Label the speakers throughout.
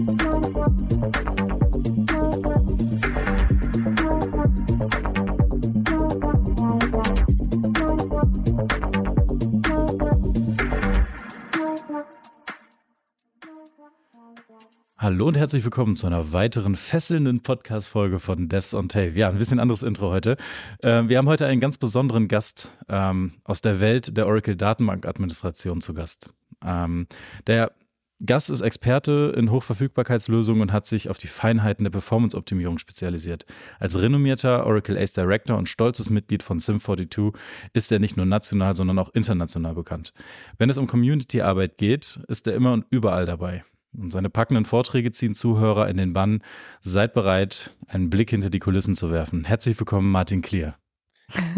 Speaker 1: Hallo und herzlich willkommen zu einer weiteren fesselnden Podcast-Folge von Devs on Tape. Ja, ein bisschen anderes Intro heute. Äh, wir haben heute einen ganz besonderen Gast ähm, aus der Welt der Oracle Datenbank-Administration zu Gast. Ähm, der Gast ist Experte in Hochverfügbarkeitslösungen und hat sich auf die Feinheiten der Performance-Optimierung spezialisiert. Als renommierter Oracle Ace Director und stolzes Mitglied von Sim42 ist er nicht nur national, sondern auch international bekannt. Wenn es um Community-Arbeit geht, ist er immer und überall dabei. Und seine packenden Vorträge ziehen Zuhörer in den Bann. Seid bereit, einen Blick hinter die Kulissen zu werfen. Herzlich willkommen, Martin Klier.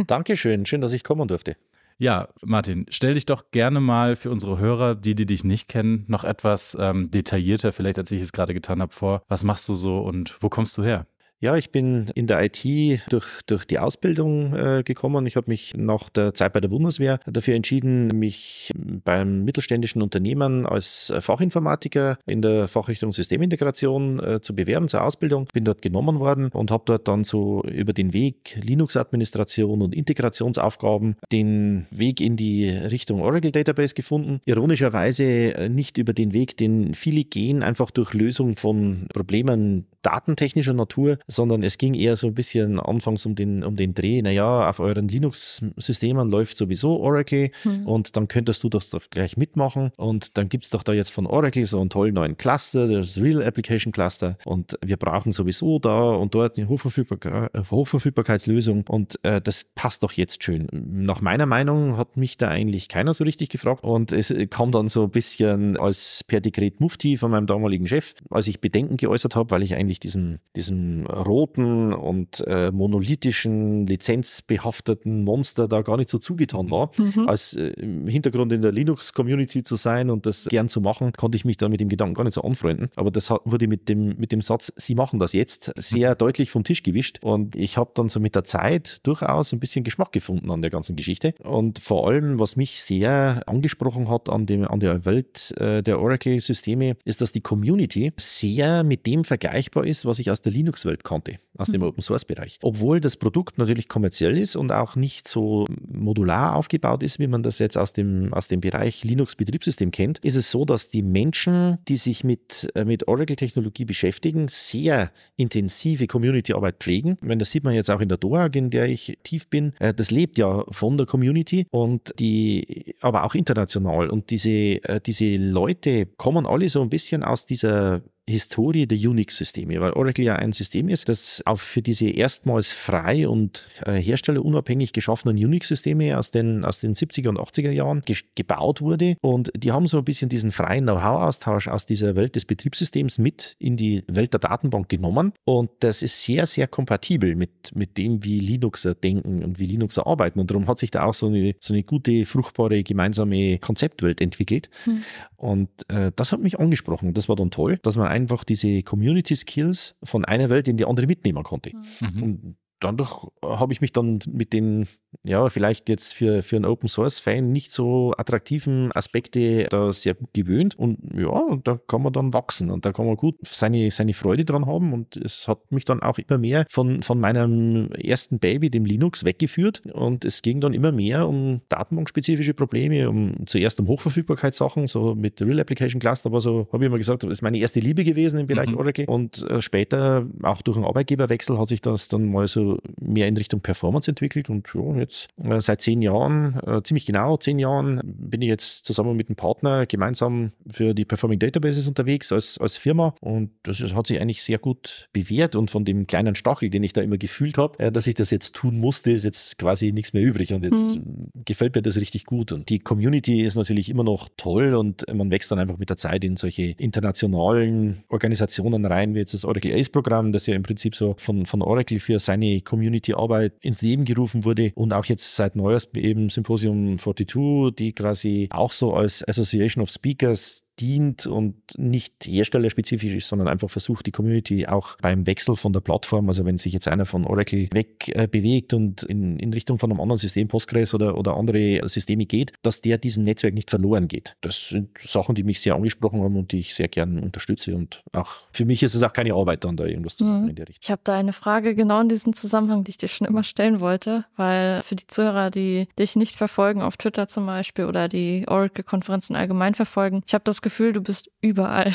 Speaker 2: Dankeschön, schön, dass ich kommen durfte.
Speaker 1: Ja, Martin, stell dich doch gerne mal für unsere Hörer, die, die dich nicht kennen, noch etwas ähm, detaillierter, vielleicht als ich es gerade getan habe, vor. Was machst du so und wo kommst du her?
Speaker 2: Ja, ich bin in der IT durch, durch die Ausbildung äh, gekommen. Ich habe mich nach der Zeit bei der Bundeswehr dafür entschieden, mich beim mittelständischen Unternehmen als Fachinformatiker in der Fachrichtung Systemintegration äh, zu bewerben zur Ausbildung. Bin dort genommen worden und habe dort dann so über den Weg Linux-Administration und Integrationsaufgaben den Weg in die Richtung Oracle Database gefunden. Ironischerweise äh, nicht über den Weg, den viele gehen, einfach durch Lösung von Problemen datentechnischer Natur, sondern es ging eher so ein bisschen anfangs um den, um den Dreh, naja, auf euren Linux-Systemen läuft sowieso Oracle hm. und dann könntest du das doch gleich mitmachen. Und dann gibt's doch da jetzt von Oracle so einen tollen neuen Cluster, das Real Application Cluster. Und wir brauchen sowieso da und dort eine Hochverfügbar Hochverfügbarkeitslösung. Und äh, das passt doch jetzt schön. Nach meiner Meinung hat mich da eigentlich keiner so richtig gefragt. Und es kam dann so ein bisschen als per Dekret Mufti von meinem damaligen Chef, als ich Bedenken geäußert habe, weil ich eigentlich diesem, diesem roten und äh, monolithischen, lizenzbehafteten Monster da gar nicht so zugetan war. Mhm. Als äh, im Hintergrund in der Linux-Community zu sein und das gern zu machen, konnte ich mich da mit dem Gedanken gar nicht so anfreunden. Aber das hat, wurde mit dem, mit dem Satz, Sie machen das jetzt, sehr mhm. deutlich vom Tisch gewischt. Und ich habe dann so mit der Zeit durchaus ein bisschen Geschmack gefunden an der ganzen Geschichte. Und vor allem, was mich sehr angesprochen hat an, dem, an der Welt äh, der Oracle-Systeme, ist, dass die Community sehr mit dem vergleichbar ist, was ich aus der Linux-Welt kannte, aus dem mhm. Open-Source-Bereich. Obwohl das Produkt natürlich kommerziell ist und auch nicht so modular aufgebaut ist, wie man das jetzt aus dem, aus dem Bereich Linux-Betriebssystem kennt, ist es so, dass die Menschen, die sich mit, äh, mit Oracle-Technologie beschäftigen, sehr intensive Community-Arbeit pflegen. Ich meine, das sieht man jetzt auch in der DOAG, in der ich tief bin. Äh, das lebt ja von der Community und die, aber auch international. Und diese, äh, diese Leute kommen alle so ein bisschen aus dieser Historie der Unix-Systeme, weil Oracle ja ein System ist, das auch für diese erstmals frei und äh, herstellerunabhängig geschaffenen Unix-Systeme aus den, aus den 70er und 80er Jahren ge gebaut wurde. Und die haben so ein bisschen diesen freien Know-how-Austausch aus dieser Welt des Betriebssystems mit in die Welt der Datenbank genommen. Und das ist sehr, sehr kompatibel mit, mit dem, wie Linuxer denken und wie Linuxer arbeiten. Und darum hat sich da auch so eine, so eine gute, fruchtbare gemeinsame Konzeptwelt entwickelt. Hm. Und äh, das hat mich angesprochen. Das war dann toll, dass man einfach diese Community Skills von einer Welt in die andere mitnehmen konnte. Mhm. Und dadurch habe ich mich dann mit den ja, vielleicht jetzt für, für einen Open Source Fan nicht so attraktiven Aspekte da sehr gewöhnt. Und ja, da kann man dann wachsen und da kann man gut seine, seine Freude dran haben. Und es hat mich dann auch immer mehr von, von meinem ersten Baby, dem Linux, weggeführt. Und es ging dann immer mehr um datenbankspezifische Probleme, um zuerst um Hochverfügbarkeitssachen, so mit Real Application Cluster, aber so habe ich immer gesagt, das ist meine erste Liebe gewesen im Bereich mhm. Oracle. Und äh, später, auch durch einen Arbeitgeberwechsel, hat sich das dann mal so mehr in Richtung Performance entwickelt. Und ja, jetzt äh, seit zehn Jahren, äh, ziemlich genau zehn Jahren, bin ich jetzt zusammen mit einem Partner gemeinsam für die Performing Databases unterwegs als, als Firma. Und das ist, hat sich eigentlich sehr gut bewährt. Und von dem kleinen Stachel, den ich da immer gefühlt habe, äh, dass ich das jetzt tun musste, ist jetzt quasi nichts mehr übrig. Und jetzt mhm. gefällt mir das richtig gut. Und die Community ist natürlich immer noch toll und man wächst dann einfach mit der Zeit in solche internationalen Organisationen rein, wie jetzt das Oracle Ace Programm, das ja im Prinzip so von, von Oracle für seine Community-Arbeit ins Leben gerufen wurde und auch jetzt seit neuestem eben Symposium 42, die quasi auch so als Association of Speakers dient und nicht herstellerspezifisch ist, sondern einfach versucht, die Community auch beim Wechsel von der Plattform, also wenn sich jetzt einer von Oracle weg äh, bewegt und in, in Richtung von einem anderen System, Postgres oder, oder andere Systeme geht, dass der diesem Netzwerk nicht verloren geht. Das sind Sachen, die mich sehr angesprochen haben und die ich sehr gern unterstütze und auch für mich ist es auch keine Arbeit, dann da irgendwas zu machen mhm. in der
Speaker 3: Richtung. Ich habe da eine Frage genau in diesem Zusammenhang, die ich dir schon immer stellen wollte, weil für die Zuhörer, die dich nicht verfolgen auf Twitter zum Beispiel oder die Oracle-Konferenzen allgemein verfolgen, ich habe das Gefühl, du bist überall.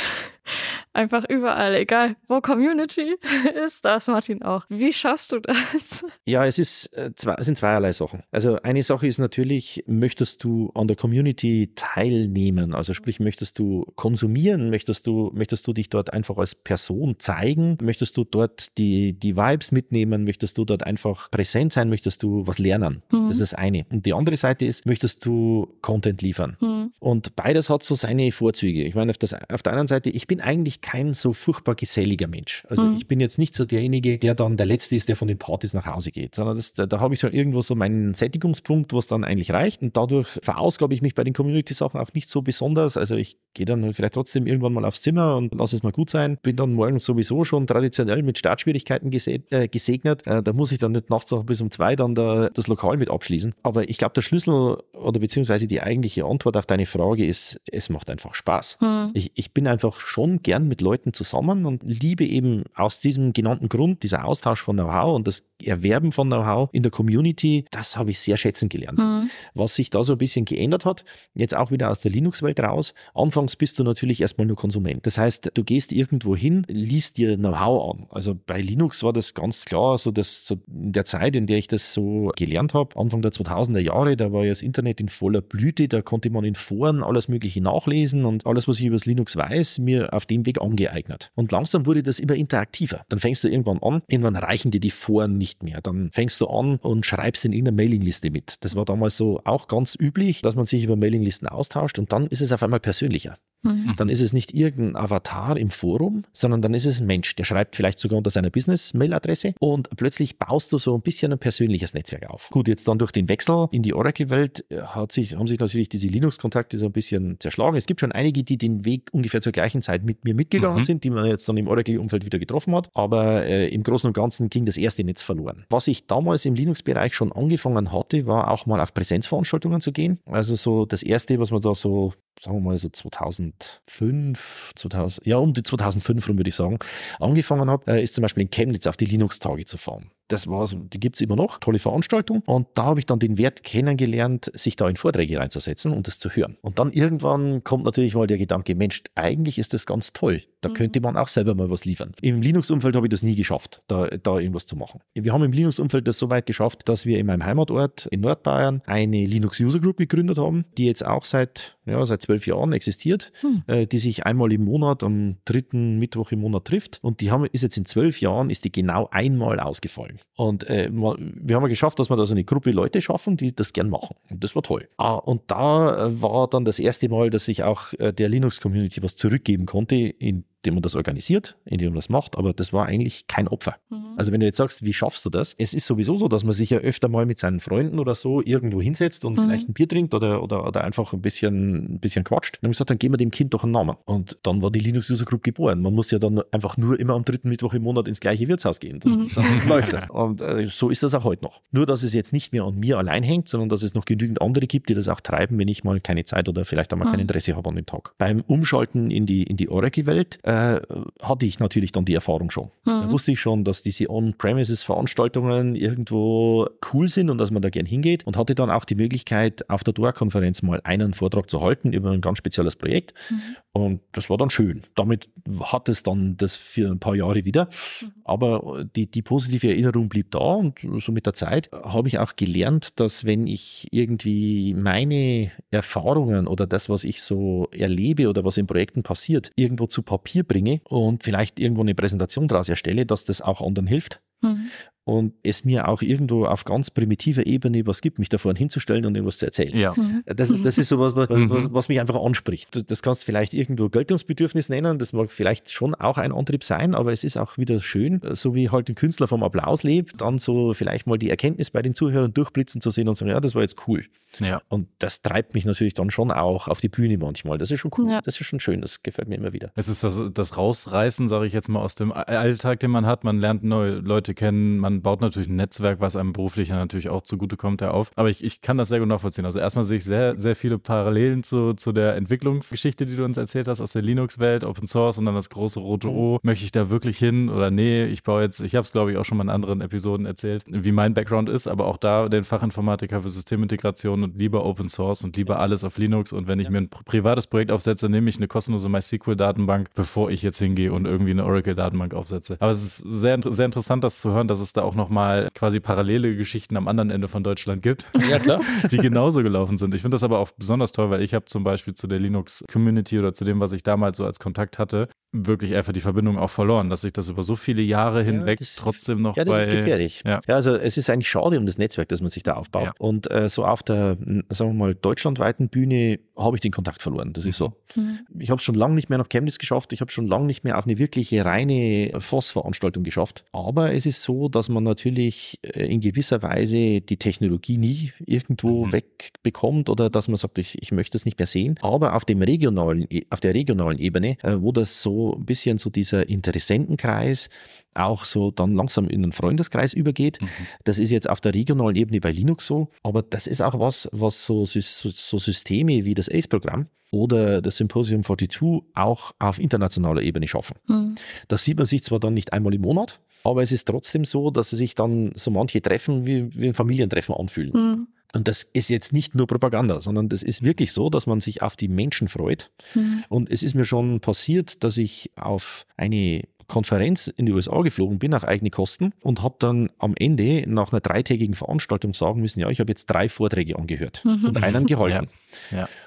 Speaker 3: Einfach überall, egal wo Community ist, da ist Martin auch. Wie schaffst du das?
Speaker 2: Ja, es ist äh, zwei, es sind zweierlei Sachen. Also eine Sache ist natürlich, möchtest du an der Community teilnehmen? Also sprich, möchtest du konsumieren? Möchtest du, möchtest du dich dort einfach als Person zeigen? Möchtest du dort die, die Vibes mitnehmen? Möchtest du dort einfach präsent sein? Möchtest du was lernen? Mhm. Das ist das eine. Und die andere Seite ist, möchtest du Content liefern? Mhm. Und beides hat so seine Vorzüge. Ich meine, auf, das, auf der anderen Seite, ich bin eigentlich kein so furchtbar geselliger Mensch. Also mhm. ich bin jetzt nicht so derjenige, der dann der Letzte ist, der von den Partys nach Hause geht, sondern das, da, da habe ich so irgendwo so meinen Sättigungspunkt, was dann eigentlich reicht. Und dadurch verausgabe ich mich bei den Community-Sachen auch nicht so besonders. Also ich gehe dann vielleicht trotzdem irgendwann mal aufs Zimmer und lasse es mal gut sein. Bin dann morgens sowieso schon traditionell mit Startschwierigkeiten äh, gesegnet. Äh, da muss ich dann nicht nachts noch bis um zwei dann da, das Lokal mit abschließen. Aber ich glaube, der Schlüssel oder beziehungsweise die eigentliche Antwort auf deine Frage ist, es macht einfach Spaß. Mhm. Ich, ich bin einfach schon gern mit Leuten zusammen und liebe eben aus diesem genannten Grund, dieser Austausch von Know-how und das Erwerben von Know-how in der Community, das habe ich sehr schätzen gelernt. Mhm. Was sich da so ein bisschen geändert hat, jetzt auch wieder aus der Linux-Welt raus. Anfangs bist du natürlich erstmal nur Konsument. Das heißt, du gehst irgendwo hin, liest dir Know-how an. Also bei Linux war das ganz klar, so dass so in der Zeit, in der ich das so gelernt habe, Anfang der 2000er Jahre, da war ja das Internet in voller Blüte, da konnte man in Foren alles Mögliche nachlesen und alles, was ich über das Linux weiß, mir auf dem Weg angeeignet. Und langsam wurde das immer interaktiver. Dann fängst du irgendwann an, irgendwann reichen dir die Foren nicht mehr. Dann fängst du an und schreibst in irgendeiner Mailingliste mit. Das war damals so auch ganz üblich, dass man sich über Mailinglisten austauscht und dann ist es auf einmal persönlicher. Mhm. Dann ist es nicht irgendein Avatar im Forum, sondern dann ist es ein Mensch, der schreibt vielleicht sogar unter seiner Business-Mail-Adresse und plötzlich baust du so ein bisschen ein persönliches Netzwerk auf. Gut, jetzt dann durch den Wechsel in die Oracle-Welt äh, sich, haben sich natürlich diese Linux-Kontakte so ein bisschen zerschlagen. Es gibt schon einige, die den Weg ungefähr zur gleichen Zeit mit mir mitgegangen mhm. sind, die man jetzt dann im Oracle-Umfeld wieder getroffen hat. Aber äh, im Großen und Ganzen ging das erste Netz verloren. Was ich damals im Linux-Bereich schon angefangen hatte, war auch mal auf Präsenzveranstaltungen zu gehen. Also so das erste, was man da so sagen wir mal so 2005, 2000, ja um die 2005 rum würde ich sagen, angefangen habe, äh, ist zum Beispiel in Chemnitz auf die Linux-Tage zu fahren. Das war so, die gibt's immer noch, tolle Veranstaltung. Und da habe ich dann den Wert kennengelernt, sich da in Vorträge reinzusetzen und das zu hören. Und dann irgendwann kommt natürlich mal der Gedanke, Mensch, eigentlich ist das ganz toll. Da mhm. könnte man auch selber mal was liefern. Im Linux-Umfeld habe ich das nie geschafft, da, da irgendwas zu machen. Wir haben im Linux-Umfeld das so weit geschafft, dass wir in meinem Heimatort in Nordbayern eine Linux-User Group gegründet haben, die jetzt auch seit, ja, seit zwölf Jahren existiert, hm. äh, die sich einmal im Monat am dritten Mittwoch im Monat trifft. Und die haben, ist jetzt in zwölf Jahren, ist die genau einmal ausgefallen. Und äh, wir haben geschafft, dass wir da so eine Gruppe Leute schaffen, die das gern machen. Und das war toll. Ah, und da äh, war dann das erste Mal, dass ich auch äh, der Linux-Community was zurückgeben konnte, in indem man das organisiert, indem man das macht, aber das war eigentlich kein Opfer. Mhm. Also wenn du jetzt sagst, wie schaffst du das? Es ist sowieso so, dass man sich ja öfter mal mit seinen Freunden oder so irgendwo hinsetzt und mhm. vielleicht ein Bier trinkt oder, oder, oder einfach ein bisschen, ein bisschen quatscht. Dann habe ich gesagt, dann geben wir dem Kind doch einen Namen. Und dann war die Linux User Group geboren. Man muss ja dann einfach nur immer am dritten Mittwoch im Monat ins gleiche Wirtshaus gehen. Mhm. Dann läuft das. Und äh, so ist das auch heute noch. Nur, dass es jetzt nicht mehr an mir allein hängt, sondern dass es noch genügend andere gibt, die das auch treiben, wenn ich mal keine Zeit oder vielleicht einmal kein mhm. Interesse habe an dem Tag. Beim Umschalten in die, in die Oracle-Welt äh, hatte ich natürlich dann die Erfahrung schon. Mhm. Da wusste ich schon, dass diese On-Premises-Veranstaltungen irgendwo cool sind und dass man da gern hingeht und hatte dann auch die Möglichkeit, auf der DOA-Konferenz mal einen Vortrag zu halten über ein ganz spezielles Projekt. Mhm. Und das war dann schön. Damit hat es dann das für ein paar Jahre wieder. Mhm. Aber die, die positive Erinnerung blieb da und so mit der Zeit habe ich auch gelernt, dass wenn ich irgendwie meine Erfahrungen oder das, was ich so erlebe oder was in Projekten passiert, irgendwo zu Papier bringe und vielleicht irgendwo eine Präsentation daraus erstelle, dass das auch anderen hilft. Mhm. Und es mir auch irgendwo auf ganz primitiver Ebene was gibt, mich da vorne hinzustellen und irgendwas zu erzählen.
Speaker 1: Ja.
Speaker 3: Mhm.
Speaker 2: Das, das ist so was, was,
Speaker 1: Mhm.
Speaker 2: was, was mich einfach anspricht. Das kannst du vielleicht irgendwo Geltungsbedürfnis nennen, das mag vielleicht schon auch ein Antrieb sein, aber es ist auch wieder schön, so wie halt ein Künstler vom Applaus lebt, dann so vielleicht mal die Erkenntnis bei den Zuhörern durchblitzen zu sehen und sagen, ja, das war jetzt cool.
Speaker 1: Ja.
Speaker 2: Und das treibt mich natürlich dann schon auch auf die Bühne manchmal. Das ist schon cool,
Speaker 3: Ja.
Speaker 2: das ist schon schön, das gefällt mir immer wieder.
Speaker 1: Es ist das, das Rausreißen, sage ich jetzt mal, aus dem Alltag, den man hat. Man lernt neue Leute kennen, man baut natürlich ein Netzwerk, was einem beruflich natürlich auch zugutekommt, ja auf. Aber ich, ich kann das sehr gut nachvollziehen. Also erstmal sehe ich sehr, sehr viele Parallelen zu, zu der Entwicklungsgeschichte, die du uns erzählt hast aus der Linux-Welt, Open Source und dann das große rote O. Möchte ich da wirklich hin oder nee, ich baue jetzt, ich habe es glaube ich auch schon mal in anderen Episoden erzählt, wie mein Background ist, aber auch da den Fachinformatiker für Systemintegration und lieber Open Source und lieber alles auf Linux und wenn ich mir ein pri- privates Projekt aufsetze, nehme ich eine kostenlose MySQL-Datenbank, bevor ich jetzt hingehe und irgendwie eine Oracle-Datenbank aufsetze. Aber es ist sehr, sehr interessant, das zu hören, dass es da auch nochmal quasi parallele Geschichten am anderen Ende von Deutschland gibt
Speaker 2: Ja, klar.
Speaker 1: die genauso gelaufen sind. Ich finde das aber auch besonders toll, weil ich habe zum Beispiel zu der Linux-Community oder zu dem, was ich damals so als Kontakt hatte, wirklich einfach die Verbindung auch verloren, dass ich das über so viele Jahre hinweg
Speaker 2: das-
Speaker 1: trotzdem noch
Speaker 2: Ja, das
Speaker 1: bei...
Speaker 2: ist gefährlich.
Speaker 1: Ja.
Speaker 2: also es ist eigentlich schade um das Netzwerk, das man sich da aufbaut.
Speaker 1: Ja.
Speaker 2: Und äh, so auf der, sagen wir mal, deutschlandweiten Bühne habe ich den Kontakt verloren. Das ist so.
Speaker 3: Mhm.
Speaker 2: Ich habe es schon lange nicht mehr nach Chemnitz geschafft. Ich habe schon lange nicht mehr auf eine wirkliche reine FOSS-Veranstaltung geschafft. Aber es ist so, dass man natürlich äh, in gewisser Weise die Technologie nie irgendwo
Speaker 1: Mhm.
Speaker 2: wegbekommt oder dass man sagt, ich, ich möchte es nicht mehr sehen. Aber auf dem regionalen, E- auf der regionalen Ebene, äh, wo das so ein bisschen so dieser Interessentenkreis auch so dann langsam in einen Freundeskreis übergeht.
Speaker 1: Mhm.
Speaker 2: Das ist jetzt auf der regionalen Ebene bei Linux so, aber das ist auch was, was so, so, so Systeme wie das ACE-Programm oder das Symposium 42 auch auf internationaler Ebene schaffen.
Speaker 3: Mhm.
Speaker 2: Das sieht man sich zwar dann nicht einmal im Monat, aber es ist trotzdem so, dass sich dann so manche Treffen wie, wie ein Familientreffen anfühlen.
Speaker 3: Mhm.
Speaker 2: Und das ist jetzt nicht nur Propaganda, sondern das ist wirklich so, dass man sich auf die Menschen freut.
Speaker 3: Mhm.
Speaker 2: Und es ist mir schon passiert, dass ich auf eine Konferenz in die USA geflogen bin, auf eigene Kosten und habe dann am Ende nach einer dreitägigen Veranstaltung sagen müssen, ja, ich habe jetzt drei Vorträge angehört
Speaker 3: Mhm.
Speaker 2: und einen gehalten.
Speaker 1: Ja.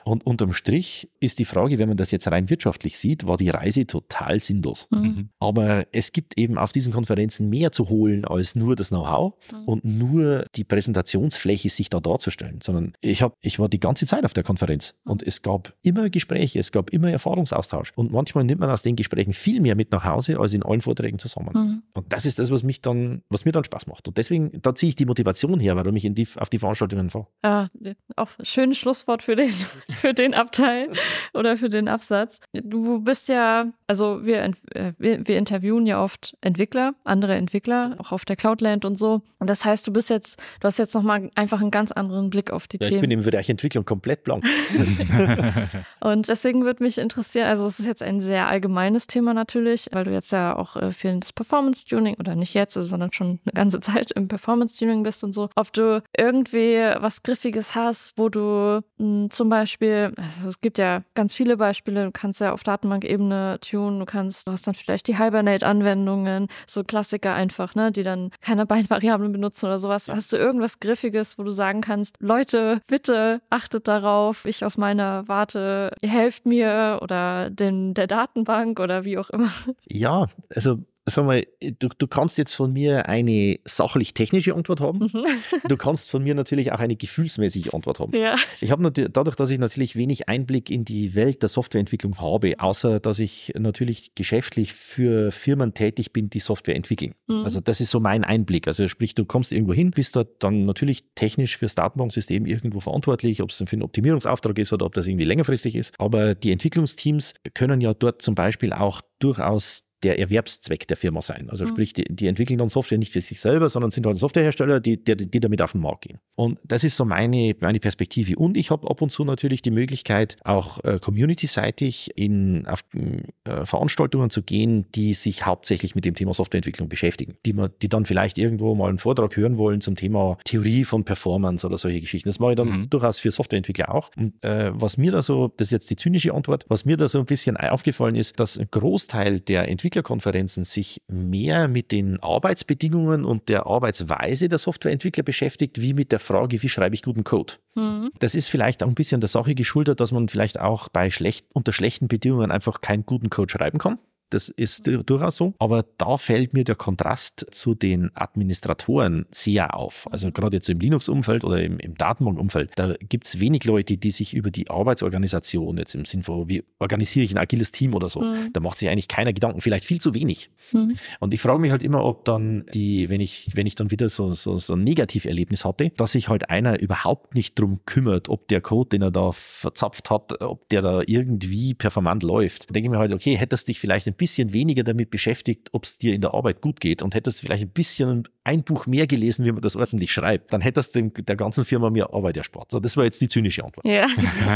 Speaker 2: Und unterm Strich ist die Frage, wenn man das jetzt rein wirtschaftlich sieht, war die Reise total sinnlos.
Speaker 3: Mhm.
Speaker 1: Mhm.
Speaker 2: Aber es gibt eben auf diesen Konferenzen mehr zu holen als nur das Know-how
Speaker 3: Mhm.
Speaker 2: und nur die Präsentationsfläche sich da darzustellen, sondern ich habe, ich war die ganze Zeit auf der Konferenz und es gab immer Gespräche, es gab immer Erfahrungsaustausch und manchmal nimmt man aus den Gesprächen viel mehr mit nach Hause als in allen Vorträgen zusammen.
Speaker 3: Mhm.
Speaker 2: Und das ist das, was mich dann, was mir dann Spaß macht. Und deswegen, da ziehe ich die Motivation her, warum ich in die, auf die Veranstaltungen fahre.
Speaker 3: Ja, auch schönes Schlusswort für den, für den Abteil oder für den Absatz. Du bist ja, also wir, äh, wir, wir interviewen ja oft Entwickler, andere Entwickler, auch auf der Cloudland und so. Und das heißt, du bist jetzt, du hast jetzt nochmal einfach einen ganz anderen Blick auf die
Speaker 2: Ja, ich
Speaker 3: Themen.
Speaker 2: bin im Bereich Entwicklung komplett blank.
Speaker 3: Und deswegen würde mich interessieren, also es ist jetzt ein sehr allgemeines Thema natürlich, weil du jetzt ja auch äh, viel ins Performance-Tuning oder nicht jetzt, also, sondern schon eine ganze Zeit im Performance-Tuning bist und so. Ob du irgendwie was Griffiges hast, wo du mh, zum Beispiel, also es gibt ja ganz viele Beispiele, du kannst ja auf Datenbank-Ebene tunen, du kannst, du hast dann vielleicht die Hibernate-Anwendungen, so Klassiker einfach, ne, die dann keine Beinvariablen benutzen oder sowas. Hast du irgendwas Griffiges, wo du sagen kannst, Leute, bitte achtet darauf, ich aus meiner Warte, ihr helft mir oder den, der Datenbank oder wie auch immer.
Speaker 2: Ja, also sag mal, du, du kannst jetzt von mir eine sachlich-technische Antwort haben.
Speaker 3: Mhm.
Speaker 2: Du kannst von mir natürlich auch eine gefühlsmäßige Antwort haben.
Speaker 3: ja.
Speaker 2: Ich habe dadurch, dass ich natürlich wenig Einblick in die Welt der Softwareentwicklung habe, außer dass ich natürlich geschäftlich für Firmen tätig bin, die Software entwickeln.
Speaker 3: Mhm.
Speaker 2: Also das ist so mein Einblick. Also sprich, du kommst irgendwo hin, bist dort dann natürlich technisch fürs Datenbanksystem irgendwo verantwortlich, ob es für einen Optimierungsauftrag ist oder ob das irgendwie längerfristig ist. Aber die Entwicklungsteams können ja dort zum Beispiel auch durchaus der Erwerbszweck der Firma sein. Also
Speaker 3: Mhm.
Speaker 2: sprich, die, die entwickeln dann Software nicht für sich selber, sondern sind halt Softwarehersteller, die, die, die damit auf den Markt gehen. Und das ist so meine, meine Perspektive. Und ich habe ab und zu natürlich die Möglichkeit, auch äh, community-seitig in auf, äh, Veranstaltungen zu gehen, die sich hauptsächlich mit dem Thema Softwareentwicklung beschäftigen, die, man, die dann vielleicht irgendwo mal einen Vortrag hören wollen zum Thema Theorie von Performance oder solche Geschichten. Das mache ich dann
Speaker 1: Mhm.
Speaker 2: durchaus für Softwareentwickler auch. Und äh, was mir da so, das ist jetzt die zynische Antwort, was mir da so ein bisschen aufgefallen ist, dass ein Großteil der Entwicklerkonferenzen sich mehr mit den Arbeitsbedingungen und der Arbeitsweise der Softwareentwickler beschäftigt, wie mit der Frage, wie schreibe ich guten Code.
Speaker 3: Mhm.
Speaker 2: Das ist vielleicht auch ein bisschen der Sache geschuldet, dass man vielleicht auch bei schlecht, unter schlechten Bedingungen einfach keinen guten Code schreiben kann. Das ist durchaus so. Aber da fällt mir der Kontrast zu den Administratoren sehr auf. Also gerade jetzt im Linux-Umfeld oder im, im Datenbank-Umfeld, da gibt es wenig Leute, die sich über die Arbeitsorganisation jetzt im Sinn von, wie organisiere ich ein agiles Team oder so, mhm. da macht sich eigentlich keiner Gedanken, vielleicht viel zu wenig. Mhm. Und ich frage mich halt immer, ob dann die, wenn ich, wenn ich dann wieder so, so, so ein Negativerlebnis hatte, dass sich halt einer überhaupt nicht drum kümmert, ob der Code, den er da verzapft hat, ob der da irgendwie performant läuft. denke ich mir halt, okay, hättest dich vielleicht ein bisschen weniger damit beschäftigt, ob es dir in der Arbeit gut geht und hättest vielleicht ein bisschen ein Buch mehr gelesen, wie man das ordentlich schreibt, dann hättest du der ganzen Firma mehr Arbeit erspart. So, das war jetzt die zynische Antwort. Ja.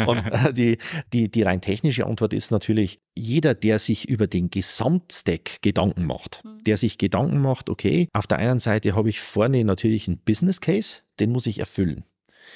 Speaker 2: Und äh, die, die, die rein technische Antwort ist natürlich, jeder, der sich über den Gesamtstack Gedanken macht, mhm. der sich Gedanken macht, okay, auf der einen Seite habe ich vorne natürlich einen Business Case, den muss ich erfüllen.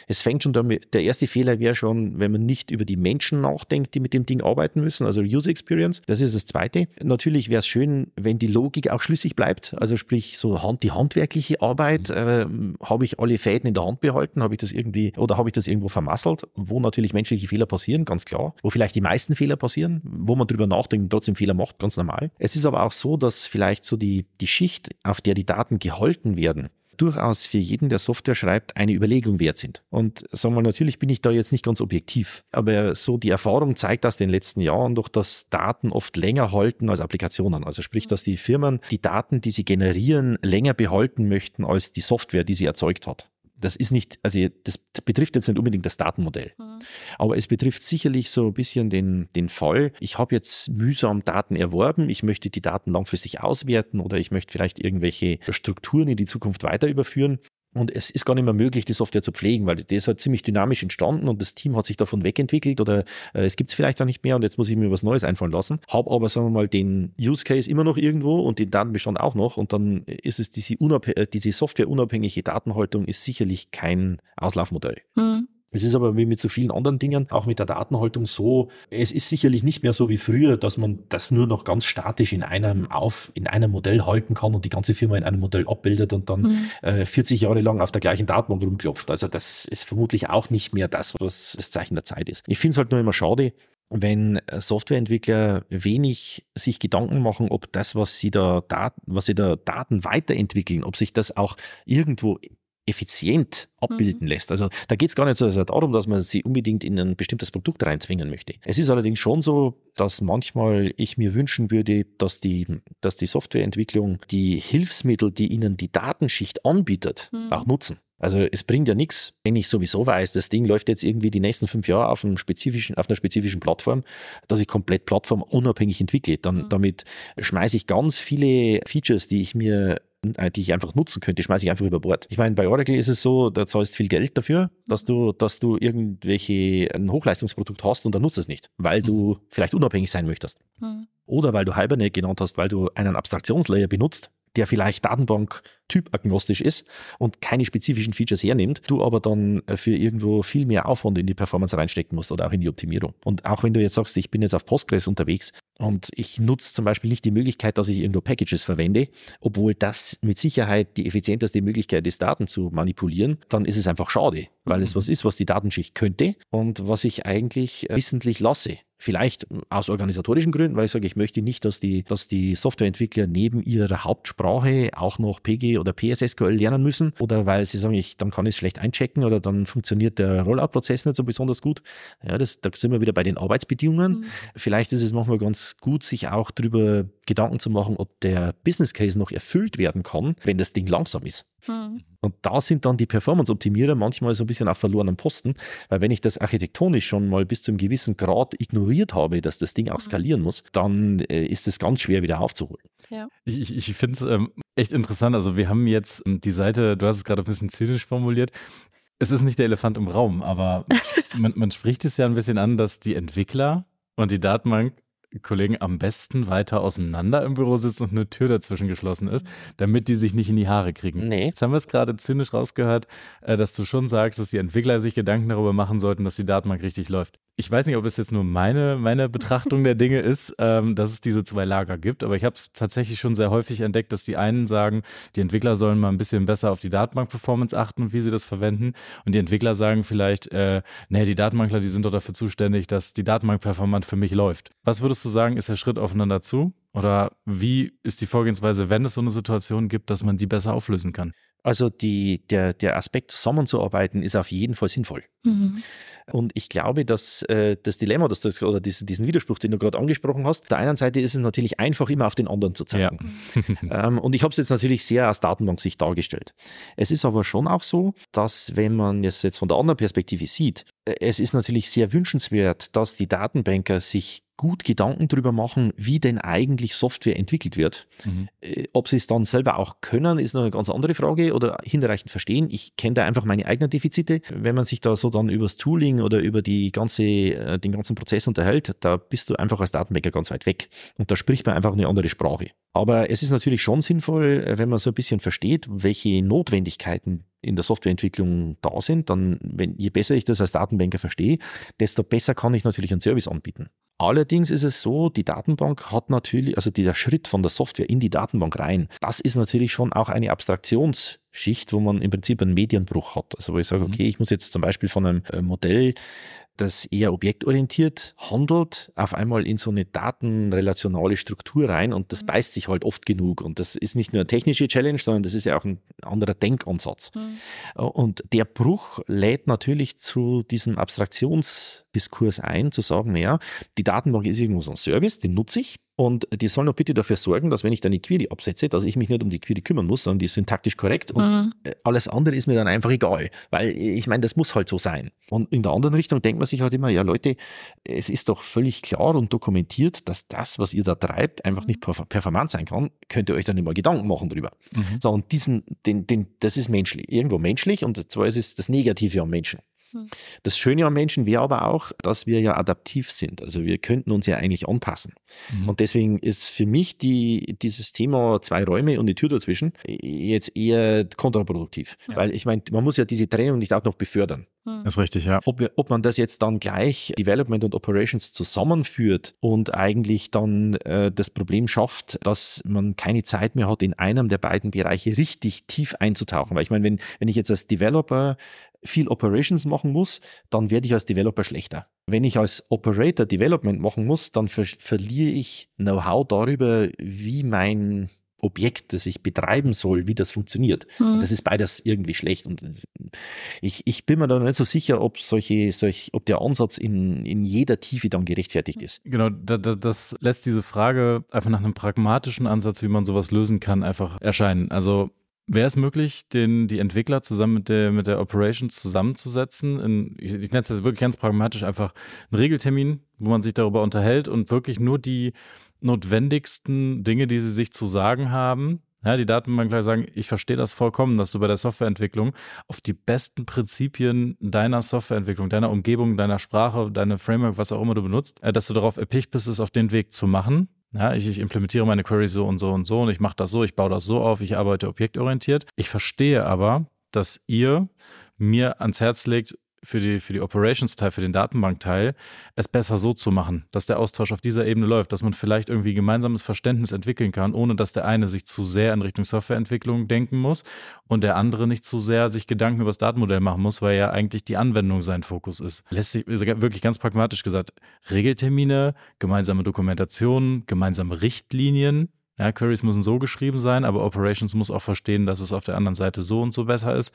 Speaker 2: Es fängt schon damit, der erste Fehler wäre schon, wenn man nicht über die Menschen nachdenkt, die mit dem Ding arbeiten müssen, also User Experience. Das ist das Zweite. Natürlich wäre es schön, wenn die Logik auch schlüssig bleibt. Also sprich, so Hand, die handwerkliche Arbeit, mhm. äh, habe ich alle Fäden in der Hand behalten, habe ich das irgendwie oder habe ich das irgendwo vermasselt, wo natürlich menschliche Fehler passieren, ganz klar, wo vielleicht die meisten Fehler passieren, wo man drüber nachdenkt und trotzdem Fehler macht, ganz normal. Es ist aber auch so, dass vielleicht so die, die Schicht, auf der die Daten gehalten werden, durchaus für jeden, der Software schreibt, eine Überlegung wert sind. Und sagen wir, natürlich bin ich da jetzt nicht ganz objektiv, aber so die Erfahrung zeigt aus den letzten Jahren doch, dass Daten oft länger halten als Applikationen. Also sprich, dass die Firmen die Daten, die sie generieren, länger behalten möchten als die Software, die sie erzeugt hat das ist nicht, also das betrifft jetzt nicht unbedingt das Datenmodell, mhm. aber es betrifft sicherlich so ein bisschen den, den Fall, ich habe jetzt mühsam Daten erworben, ich möchte die Daten langfristig auswerten oder ich möchte vielleicht irgendwelche Strukturen in die Zukunft weiter überführen und es ist gar nicht mehr möglich, die Software zu pflegen, weil die ist halt ziemlich dynamisch entstanden und das Team hat sich davon wegentwickelt oder äh, es gibt es vielleicht auch nicht mehr und jetzt muss ich mir was Neues einfallen lassen. Hab aber, sagen wir mal, den Use Case immer noch irgendwo und den Datenbestand auch noch und dann ist es diese, äh, diese softwareunabhängige Datenhaltung ist sicherlich kein Auslaufmodell. Hm. Es ist aber wie mit so vielen anderen Dingen, auch mit der Datenhaltung so, es ist sicherlich nicht mehr so wie früher, dass man das nur noch ganz statisch in einem auf, in einem Modell halten kann und die ganze Firma in einem Modell abbildet und dann mhm. äh, 40 Jahre lang auf der gleichen Datenbank rumklopft. Also das ist vermutlich auch nicht mehr das, was das Zeichen der Zeit ist. Ich finde es halt nur immer schade, wenn Softwareentwickler wenig sich Gedanken machen, ob das, was sie da Daten, was sie da Daten weiterentwickeln, ob sich das auch irgendwo effizient abbilden mhm. lässt. Also da geht es gar nicht so sehr darum, dass man sie unbedingt in ein bestimmtes Produkt reinzwingen möchte. Es ist allerdings schon so, dass manchmal ich mir wünschen würde, dass die, dass die Softwareentwicklung die Hilfsmittel, die ihnen die Datenschicht anbietet, mhm. auch nutzen. Also es bringt ja nichts, wenn ich sowieso weiß, das Ding läuft jetzt irgendwie die nächsten fünf Jahre auf, einem spezifischen, auf einer spezifischen Plattform, dass ich komplett plattformunabhängig entwickle. Dann, mhm. Damit schmeiße ich ganz viele Features, die ich mir die ich einfach nutzen könnte, schmeiße ich einfach über Bord. Ich meine, bei Oracle ist es so, da zahlst viel Geld dafür, dass du, dass du irgendwelche ein Hochleistungsprodukt hast und dann nutzt es nicht, weil du mhm. vielleicht unabhängig sein möchtest. Mhm. Oder weil du Hibernate genannt hast, weil du einen Abstraktionslayer benutzt, der vielleicht Datenbank typagnostisch ist und keine spezifischen Features hernimmt, du aber dann äh, für irgendwo viel mehr Aufwand in die Performance reinstecken musst oder auch in die Optimierung. Und auch wenn du jetzt sagst, ich bin jetzt auf Postgres unterwegs und ich nutze zum Beispiel nicht die Möglichkeit, dass ich irgendwo Packages verwende, obwohl das mit Sicherheit die effizienteste Möglichkeit ist, Daten zu manipulieren, dann ist es einfach schade, weil es mhm. was ist, was die Datenschicht könnte und was ich eigentlich äh, wissentlich lasse. Vielleicht aus organisatorischen Gründen, weil ich sage, ich möchte nicht, dass die, dass die Softwareentwickler neben ihrer Hauptsprache auch noch PG oder PSSQL lernen müssen oder weil sie sagen, ich, dann kann ich es schlecht einchecken oder dann funktioniert der Rollout-Prozess nicht so besonders gut. Ja, das, da sind wir wieder bei den Arbeitsbedingungen. Mhm. Vielleicht ist es manchmal ganz gut, sich auch darüber Gedanken zu machen, ob der Business Case noch erfüllt werden kann, wenn das Ding langsam ist. Hm. Und da sind dann die Performance-Optimierer manchmal so ein bisschen auf verlorenen Posten, weil wenn ich das architektonisch schon mal bis zu einem gewissen Grad ignoriert habe, dass das Ding auch hm. skalieren muss, dann äh, ist es ganz schwer wieder aufzuholen.
Speaker 1: Ja. Ich, ich, ich finde es ähm, echt interessant. Also wir haben jetzt ähm, die Seite, du hast es gerade ein bisschen zynisch formuliert, es ist nicht der Elefant im Raum, aber man, man, spricht es ja ein bisschen an, dass die Entwickler und die Datenbank Kollegen am besten weiter auseinander im Büro sitzen und eine Tür dazwischen geschlossen ist, damit die sich nicht in die Haare kriegen. Nee. Jetzt haben wir es gerade zynisch rausgehört, äh, dass du schon sagst, dass die Entwickler sich Gedanken darüber machen sollten, dass die Datenbank richtig läuft ich weiß nicht, ob es jetzt nur meine, meine Betrachtung der Dinge ist, ähm, dass es diese zwei Lager gibt, aber ich habe tatsächlich schon sehr häufig entdeckt, dass die einen sagen, die Entwickler sollen mal ein bisschen besser auf die Datenbank-Performance achten und wie sie das verwenden. Und die Entwickler sagen vielleicht, äh, nee, die Datenbankler, die sind doch dafür zuständig, dass die Datenbank performant für mich läuft. Was würdest du sagen, ist der Schritt aufeinander zu? Oder wie ist die Vorgehensweise, wenn es so eine Situation gibt, dass man die besser auflösen kann?
Speaker 2: Also die, der, der Aspekt zusammenzuarbeiten ist auf jeden Fall sinnvoll. Mhm. Und ich glaube, dass äh, das Dilemma, das du oder diesen, diesen Widerspruch, den du gerade angesprochen hast, auf der einen Seite ist es natürlich einfach, immer auf den anderen zu zeigen. Ja. ähm, und ich habe es jetzt natürlich sehr aus Datenbank-Sicht dargestellt. Es ist aber schon auch so, dass wenn man es jetzt von der anderen Perspektive sieht, äh, es ist natürlich sehr wünschenswert, dass die Datenbanker sich gut Gedanken darüber machen, wie denn eigentlich Software entwickelt wird. Mhm. Äh, ob sie es dann selber auch können, ist noch eine ganz andere Frage oder hinreichend verstehen. Ich kenne da einfach meine eigenen Defizite. Wenn man sich da so dann übers Tooling oder über die ganze, äh, den ganzen Prozess unterhält, da bist du einfach als Datenbanker ganz weit weg. Und da spricht man einfach eine andere Sprache. Aber es ist natürlich schon sinnvoll, äh, wenn man so ein bisschen versteht, welche Notwendigkeiten in der Softwareentwicklung da sind, dann, wenn, je besser ich das als Datenbanker verstehe, desto besser kann ich natürlich einen Service anbieten. Allerdings ist es so, die Datenbank hat natürlich, also dieser Schritt von der Software in die Datenbank rein, das ist natürlich schon auch eine Abstraktionsschicht, wo man im Prinzip einen Medienbruch hat. Also wo ich sage, mhm. okay, ich muss jetzt zum Beispiel von einem äh, Modell das eher objektorientiert handelt, auf einmal in so eine datenrelationale Struktur rein und das mhm. beißt sich halt oft genug. Und das ist nicht nur eine technische Challenge, sondern das ist ja auch ein anderer Denkansatz. Mhm. Und der Bruch lädt natürlich zu diesem Abstraktionsdiskurs ein, zu sagen, naja, die Datenbank ist irgendwo so ein Service, den nutze ich, und die sollen doch bitte dafür sorgen, dass wenn ich dann die Query absetze, dass ich mich nicht um die Query kümmern muss, sondern die ist syntaktisch korrekt und mhm. Äh, alles andere ist mir dann einfach egal. Weil ich meine, das muss halt so sein. Und in der anderen Richtung denkt man sich halt immer, ja Leute, es ist doch völlig klar und dokumentiert, dass das, was ihr da treibt, einfach nicht performant sein kann. Könnt ihr euch dann immer Gedanken machen drüber. Mhm. So, und diesen, den, den, das ist menschlich, irgendwo menschlich und zwar ist es das Negative am Menschen. Hm. Das Schöne am Menschen wäre aber auch, dass wir ja adaptiv sind. Also wir könnten uns ja eigentlich anpassen. Mhm. Und deswegen ist für mich die, dieses Thema zwei Räume und die Tür dazwischen jetzt eher kontraproduktiv. Ja. Weil ich meine, man muss ja diese Trennung nicht auch noch befördern.
Speaker 1: Hm. Das ist richtig, ja.
Speaker 2: Ob, wir, ob man das jetzt dann gleich Development und Operations zusammenführt und eigentlich dann äh, das Problem schafft, dass man keine Zeit mehr hat, in einem der beiden Bereiche richtig tief einzutauchen. Weil ich meine, wenn, wenn ich jetzt als Developer viel Operations machen muss, dann werde ich als Developer schlechter. Wenn ich als Operator Development machen muss, dann ver verliere ich Know-how darüber, wie mein Objekt, das ich betreiben soll, wie das funktioniert. Hm. Das ist beides irgendwie schlecht. Und ich, ich bin mir da nicht so sicher, ob solche, solch, ob der Ansatz in, in jeder Tiefe dann gerechtfertigt ist.
Speaker 1: Genau, da, da, das lässt diese Frage einfach nach einem pragmatischen Ansatz, wie man sowas lösen kann, einfach erscheinen. Also Wäre es möglich, den, die Entwickler zusammen mit der, mit der Operations zusammenzusetzen? In, ich, ich nenne es jetzt wirklich ganz pragmatisch, einfach einen Regeltermin, wo man sich darüber unterhält und wirklich nur die notwendigsten Dinge, die sie sich zu sagen haben, ja, die Datenbank gleich sagen, ich verstehe das vollkommen, dass du bei der Softwareentwicklung auf die besten Prinzipien deiner Softwareentwicklung, deiner Umgebung, deiner Sprache, deiner Framework, was auch immer du benutzt, äh, dass du darauf erpicht bist, es auf den Weg zu machen ja, ich, ich implementiere meine Queries so und so und so und ich mache das so, ich baue das so auf, ich arbeite objektorientiert. Ich verstehe aber, dass ihr mir ans Herz legt, für die, für die Operations-Teil, für den Datenbank-Teil, es besser so zu machen, dass der Austausch auf dieser Ebene läuft, dass man vielleicht irgendwie gemeinsames Verständnis entwickeln kann, ohne dass der eine sich zu sehr in Richtung Softwareentwicklung denken muss und der andere nicht zu sehr sich Gedanken über das Datenmodell machen muss, weil ja eigentlich die Anwendung sein Fokus ist. Lässt sich wirklich ganz pragmatisch gesagt, Regeltermine, gemeinsame Dokumentation, gemeinsame Richtlinien, ja, Queries müssen so geschrieben sein, aber Operations muss auch verstehen, dass es auf der anderen Seite so und so besser ist.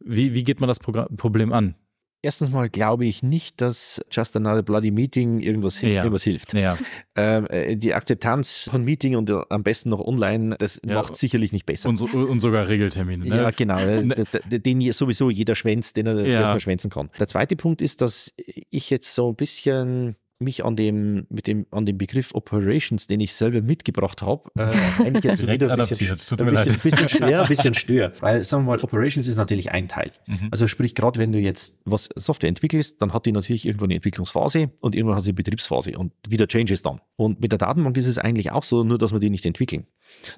Speaker 1: Wie, wie geht man das Problem an?
Speaker 2: Erstens mal glaube ich nicht, dass Just Another Bloody Meeting irgendwas, ja. irgendwas hilft. Ja. Ähm, äh, die Akzeptanz von Meeting und am besten noch online, das ja. macht sicherlich nicht besser.
Speaker 1: Und, so, und sogar Regeltermine.
Speaker 2: Ne? Ja, genau. Ne. den sowieso jeder schwänzt, den er, ja. schwänzen kann. Der zweite Punkt ist, dass ich jetzt so ein bisschen mich an dem, mit dem, an dem Begriff Operations, den ich selber mitgebracht habe, äh, eigentlich jetzt wieder ein bisschen, ein bisschen, bisschen, schwer, ein bisschen stör. Weil, sagen wir mal, Operations ist natürlich ein Teil. Mhm. Also sprich, gerade wenn du jetzt was Software entwickelst, dann hat die natürlich irgendwo eine Entwicklungsphase und irgendwann hat sie eine Betriebsphase und wieder Changes dann. Und mit der Datenbank ist es eigentlich auch so, nur dass wir die nicht entwickeln,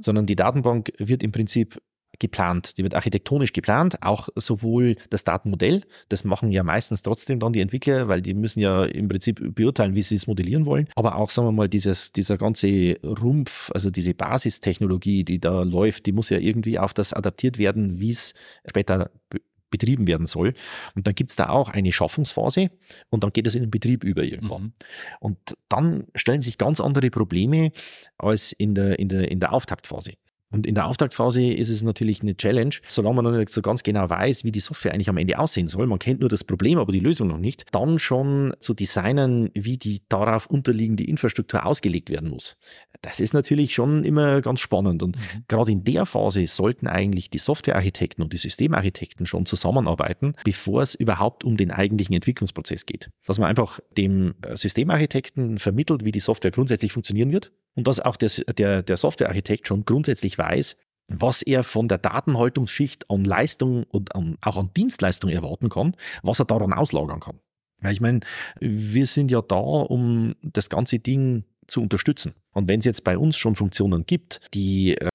Speaker 2: sondern die Datenbank wird im Prinzip geplant. Die wird architektonisch geplant, auch sowohl das Datenmodell, das machen ja meistens trotzdem dann die Entwickler, weil die müssen ja im Prinzip beurteilen, wie sie es modellieren wollen. Aber auch, sagen wir mal, dieses, dieser ganze Rumpf, also diese Basistechnologie, die da läuft, die muss ja irgendwie auf das adaptiert werden, wie es später betrieben werden soll. Und dann gibt es da auch eine Schaffungsphase und dann geht es in den Betrieb über irgendwann. Mhm. Und dann stellen sich ganz andere Probleme als in der, in der, in der Auftaktphase. Und in der Auftaktphase ist es natürlich eine Challenge, solange man noch nicht so ganz genau weiß, wie die Software eigentlich am Ende aussehen soll. Man kennt nur das Problem, aber die Lösung noch nicht. Dann schon zu designen, wie die darauf unterliegende Infrastruktur ausgelegt werden muss. Das ist natürlich schon immer ganz spannend. Und mhm. gerade in der Phase sollten eigentlich die Softwarearchitekten und die Systemarchitekten schon zusammenarbeiten, bevor es überhaupt um den eigentlichen Entwicklungsprozess geht. Dass man einfach dem Systemarchitekten vermittelt, wie die Software grundsätzlich funktionieren wird und dass auch der, der, der Softwarearchitekt schon grundsätzlich weiß, was er von der Datenhaltungsschicht an Leistung und an, auch an Dienstleistung erwarten kann, was er daran auslagern kann. Weil ich meine, wir sind ja da, um das ganze Ding zu unterstützen. Und wenn es jetzt bei uns schon Funktionen gibt, die äh,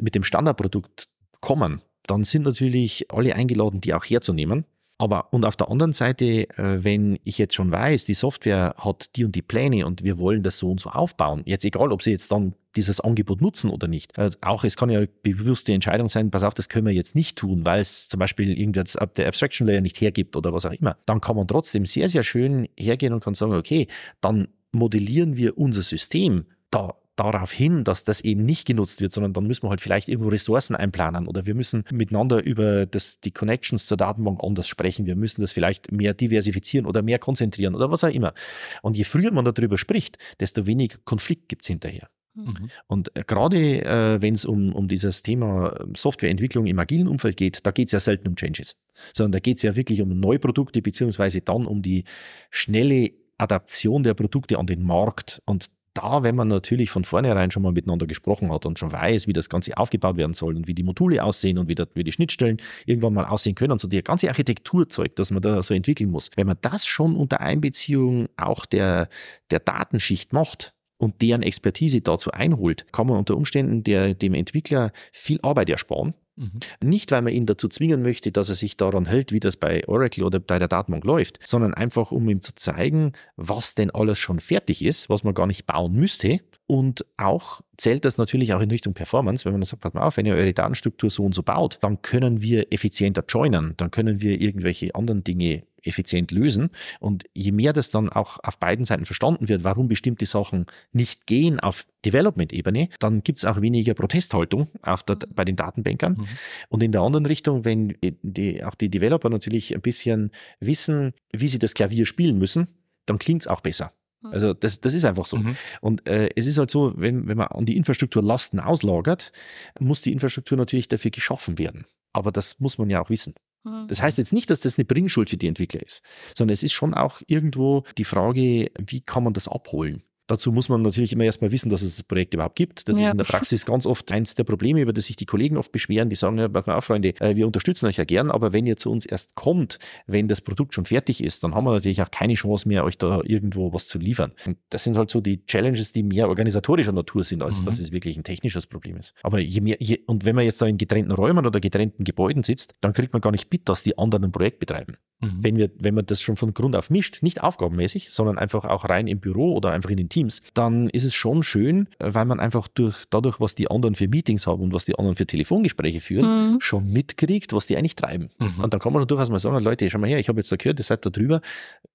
Speaker 2: mit dem Standardprodukt kommen, dann sind natürlich alle eingeladen, die auch herzunehmen. Aber und auf der anderen Seite, äh, wenn ich jetzt schon weiß, die Software hat die und die Pläne und wir wollen das so und so aufbauen, jetzt egal, ob sie jetzt dann dieses Angebot nutzen oder nicht. Also auch es kann ja bewusste Entscheidung sein, pass auf, das können wir jetzt nicht tun, weil es zum Beispiel irgendwas ab der Abstraction Layer nicht hergibt oder was auch immer. Dann kann man trotzdem sehr, sehr schön hergehen und kann sagen, okay, dann modellieren wir unser System da darauf hin, dass das eben nicht genutzt wird, sondern dann müssen wir halt vielleicht irgendwo Ressourcen einplanen oder wir müssen miteinander über das, die Connections zur Datenbank anders sprechen. Wir müssen das vielleicht mehr diversifizieren oder mehr konzentrieren oder was auch immer. Und je früher man darüber spricht, desto weniger Konflikt gibt es hinterher. Mhm. Und äh, gerade äh, wenn es um, um dieses Thema Softwareentwicklung im agilen Umfeld geht, da geht es ja selten um Changes, sondern da geht es ja wirklich um Neuprodukte beziehungsweise dann um die schnelle Adaption der Produkte an den Markt. Und da, wenn man natürlich von vornherein schon mal miteinander gesprochen hat und schon weiß, wie das Ganze aufgebaut werden soll und wie die Module aussehen und wie, das, wie die Schnittstellen irgendwann mal aussehen können, so die ganze Architekturzeug, das man da so entwickeln muss, wenn man das schon unter Einbeziehung auch der, der Datenschicht macht, und deren Expertise dazu einholt, kann man unter Umständen der, dem Entwickler viel Arbeit ersparen Mhm. Nicht, weil man ihn dazu zwingen möchte, dass er sich daran hält, wie das bei Oracle oder bei der Datenbank läuft, sondern einfach, um ihm zu zeigen, was denn alles schon fertig ist, was man gar nicht bauen müsste. Und auch zählt das natürlich auch in Richtung Performance, wenn man sagt, pass mal auf, wenn ihr eure Datenstruktur so und so baut, dann können wir effizienter joinen, dann können wir irgendwelche anderen Dinge effizient lösen. Und je mehr das dann auch auf beiden Seiten verstanden wird, warum bestimmte Sachen nicht gehen auf Development-Ebene, dann gibt es auch weniger Protesthaltung der, mhm. bei den Datenbankern. Mhm. Und in der anderen Richtung, wenn die, auch die Developer natürlich ein bisschen wissen, wie sie das Klavier spielen müssen, dann klingt es auch besser. Mhm. Also das, das ist einfach so. Mhm. Und äh, es ist halt so, wenn, wenn man an die Infrastruktur Lasten auslagert, muss die Infrastruktur natürlich dafür geschaffen werden. Aber das muss man ja auch wissen. Mhm. Das heißt jetzt nicht, dass das eine Bringschuld für die Entwickler ist, sondern es ist schon auch irgendwo die Frage, wie kann man das abholen? Dazu muss man natürlich immer erstmal wissen, dass es das Projekt überhaupt gibt. Das ja. ist in der Praxis ganz oft eins der Probleme, über das sich die Kollegen oft beschweren. Die sagen, ja, pass mal auf, Freunde, äh, wir unterstützen euch ja gern, aber wenn ihr zu uns erst kommt, wenn das Produkt schon fertig ist, dann haben wir natürlich auch keine Chance mehr, euch da irgendwo was zu liefern. Und das sind halt so die Challenges, die mehr organisatorischer Natur sind, als mhm. dass es wirklich ein technisches Problem ist. Aber je mehr, je, und wenn man jetzt da in getrennten Räumen oder getrennten Gebäuden sitzt, dann kriegt man gar nicht mit, dass die anderen ein Projekt betreiben. Mhm. Wenn, wir, wenn man das schon von Grund auf mischt, nicht aufgabenmäßig, sondern einfach auch rein im Büro oder einfach in den Teams, dann ist es schon schön, weil man einfach durch, dadurch, was die anderen für Meetings haben und was die anderen für Telefongespräche führen, mhm. schon mitkriegt, was die eigentlich treiben. Mhm. Und dann kann man durchaus mal sagen, Leute, schau mal her, ich habe jetzt da gehört, ihr seid da drüber,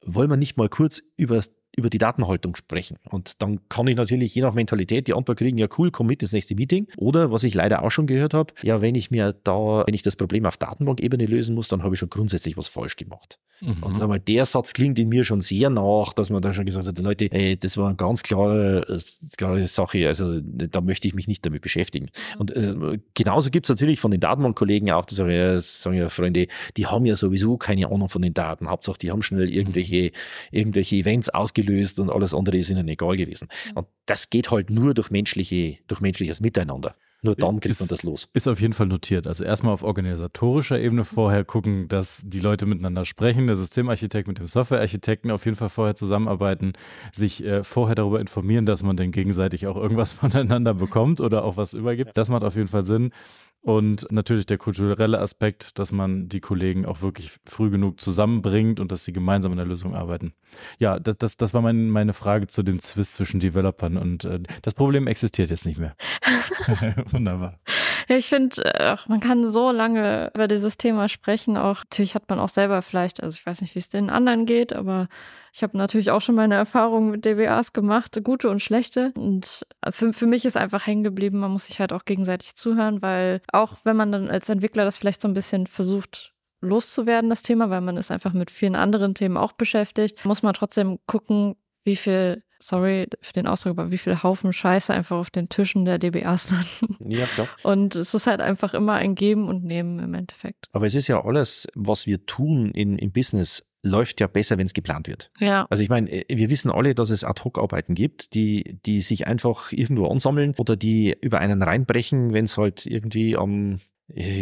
Speaker 2: wollen wir nicht mal kurz über über die Datenhaltung sprechen. Und dann kann ich natürlich je nach Mentalität die Antwort kriegen, ja cool, komm mit ins nächste Meeting. Oder was ich leider auch schon gehört habe, ja, wenn ich mir da, wenn ich das Problem auf Datenbankebene lösen muss, dann habe ich schon grundsätzlich was falsch gemacht. Mhm. Und einmal der Satz klingt in mir schon sehr nach, dass man da schon gesagt hat, Leute, ey, das war eine ganz klare, klare Sache, also da möchte ich mich nicht damit beschäftigen. Mhm. Und äh, genauso gibt es natürlich von den Datenbankkollegen auch, die sagen ja, sagen ja, Freunde, die haben ja sowieso keine Ahnung von den Daten. Hauptsache, die haben schnell irgendwelche, irgendwelche Events ausgelöst und alles andere ist ihnen egal gewesen. Mhm. Und das geht halt nur durch menschliche, durch menschliches Miteinander. Nur dann kriegt ist, man das los.
Speaker 1: Ist auf jeden Fall notiert. Also erstmal auf organisatorischer Ebene vorher gucken, dass die Leute miteinander sprechen, der Systemarchitekt mit dem Softwarearchitekten auf jeden Fall vorher zusammenarbeiten, sich äh, vorher darüber informieren, dass man dann gegenseitig auch irgendwas voneinander bekommt oder auch was übergibt. Das macht auf jeden Fall Sinn. Und natürlich der kulturelle Aspekt, dass man die Kollegen auch wirklich früh genug zusammenbringt und dass sie gemeinsam an der Lösung arbeiten. Ja, das, das, das war mein, meine Frage zu dem Zwist zwischen Developern und äh, das Problem existiert jetzt nicht mehr. Wunderbar.
Speaker 3: Ja, ich finde, äh, man kann so lange über dieses Thema sprechen. Auch natürlich hat man auch selber vielleicht, also ich weiß nicht, wie es den anderen geht, aber ich habe natürlich auch schon meine Erfahrungen mit DBAs gemacht, gute und schlechte. Und für, für mich ist einfach hängen geblieben, man muss sich halt auch gegenseitig zuhören, weil auch wenn man dann als Entwickler das vielleicht so ein bisschen versucht, loszuwerden, das Thema, weil man ist einfach mit vielen anderen Themen auch beschäftigt, muss man trotzdem gucken, wie viel sorry für den Ausdruck, aber wie viele Haufen Scheiße einfach auf den Tischen der DBAs landen. Ja, klar. Und es ist halt einfach immer ein Geben und Nehmen im Endeffekt.
Speaker 2: Aber es ist ja alles, was wir tun in, im Business, läuft ja besser, wenn es geplant wird.
Speaker 3: Ja.
Speaker 2: Also ich meine, wir wissen alle, dass es Ad-Hoc-Arbeiten gibt, die, die sich einfach irgendwo ansammeln oder die über einen reinbrechen, wenn es halt irgendwie am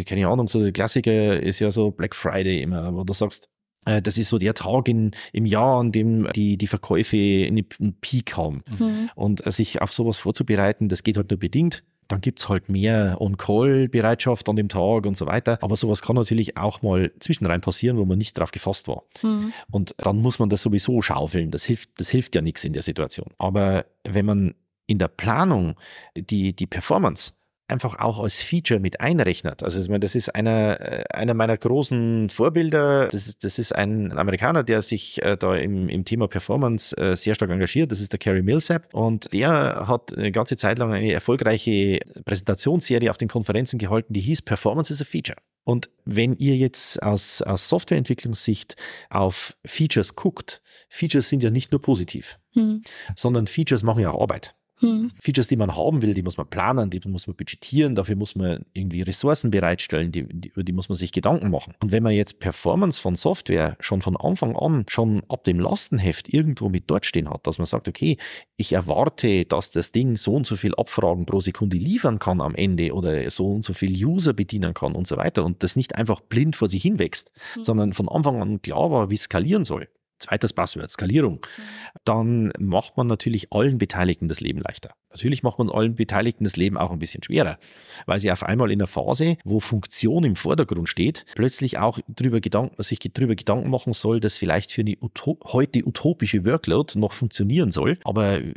Speaker 2: keine Ahnung, so der Klassiker ist ja so Black Friday immer, wo du sagst, äh, das ist so der Tag in, im Jahr, an dem die, die Verkäufe einen Peak haben. Mhm. Und äh, sich auf sowas vorzubereiten, das geht halt nur bedingt. Dann gibt's halt mehr On-Call-Bereitschaft an dem Tag und so weiter. Aber sowas kann natürlich auch mal zwischenrein passieren, wo man nicht drauf gefasst war. Mhm. Und dann muss man das sowieso schaufeln. Das hilft, das hilft ja nichts in der Situation. Aber wenn man in der Planung die, die Performance einfach auch als Feature mit einrechnet. Also ich meine, das ist einer, äh, einer meiner großen Vorbilder. Das ist, das ist ein Amerikaner, der sich äh, da im, im Thema Performance äh, sehr stark engagiert. Das ist der Carrie Millsap. Und der hat eine ganze Zeit lang eine erfolgreiche Präsentationsserie auf den Konferenzen gehalten, die hieß Performance is a Feature. Und wenn ihr jetzt aus, aus Softwareentwicklungssicht auf Features guckt, Features sind ja nicht nur positiv, hm. sondern Features machen ja auch Arbeit. Hm. Features, die man haben will, die muss man planen, die muss man budgetieren, dafür muss man irgendwie Ressourcen bereitstellen, die, die, über die muss man sich Gedanken machen. Und wenn man jetzt Performance von Software schon von Anfang an, schon ab dem Lastenheft irgendwo mit dort stehen hat, dass man sagt, okay, ich erwarte, dass das Ding so und so viel Abfragen pro Sekunde liefern kann am Ende oder so und so viel User bedienen kann und so weiter und das nicht einfach blind vor sich hinwächst, hm. sondern von Anfang an klar war, wie es skalieren soll Zweites Passwort, Skalierung. Dann macht man natürlich allen Beteiligten das Leben leichter. Natürlich macht man allen Beteiligten das Leben auch ein bisschen schwerer, weil sie auf einmal in einer Phase, wo Funktion im Vordergrund steht, plötzlich auch drüber Gedanken, sich darüber Gedanken machen soll, dass vielleicht für eine Utop heute utopische Workload noch funktionieren soll. Aber äh,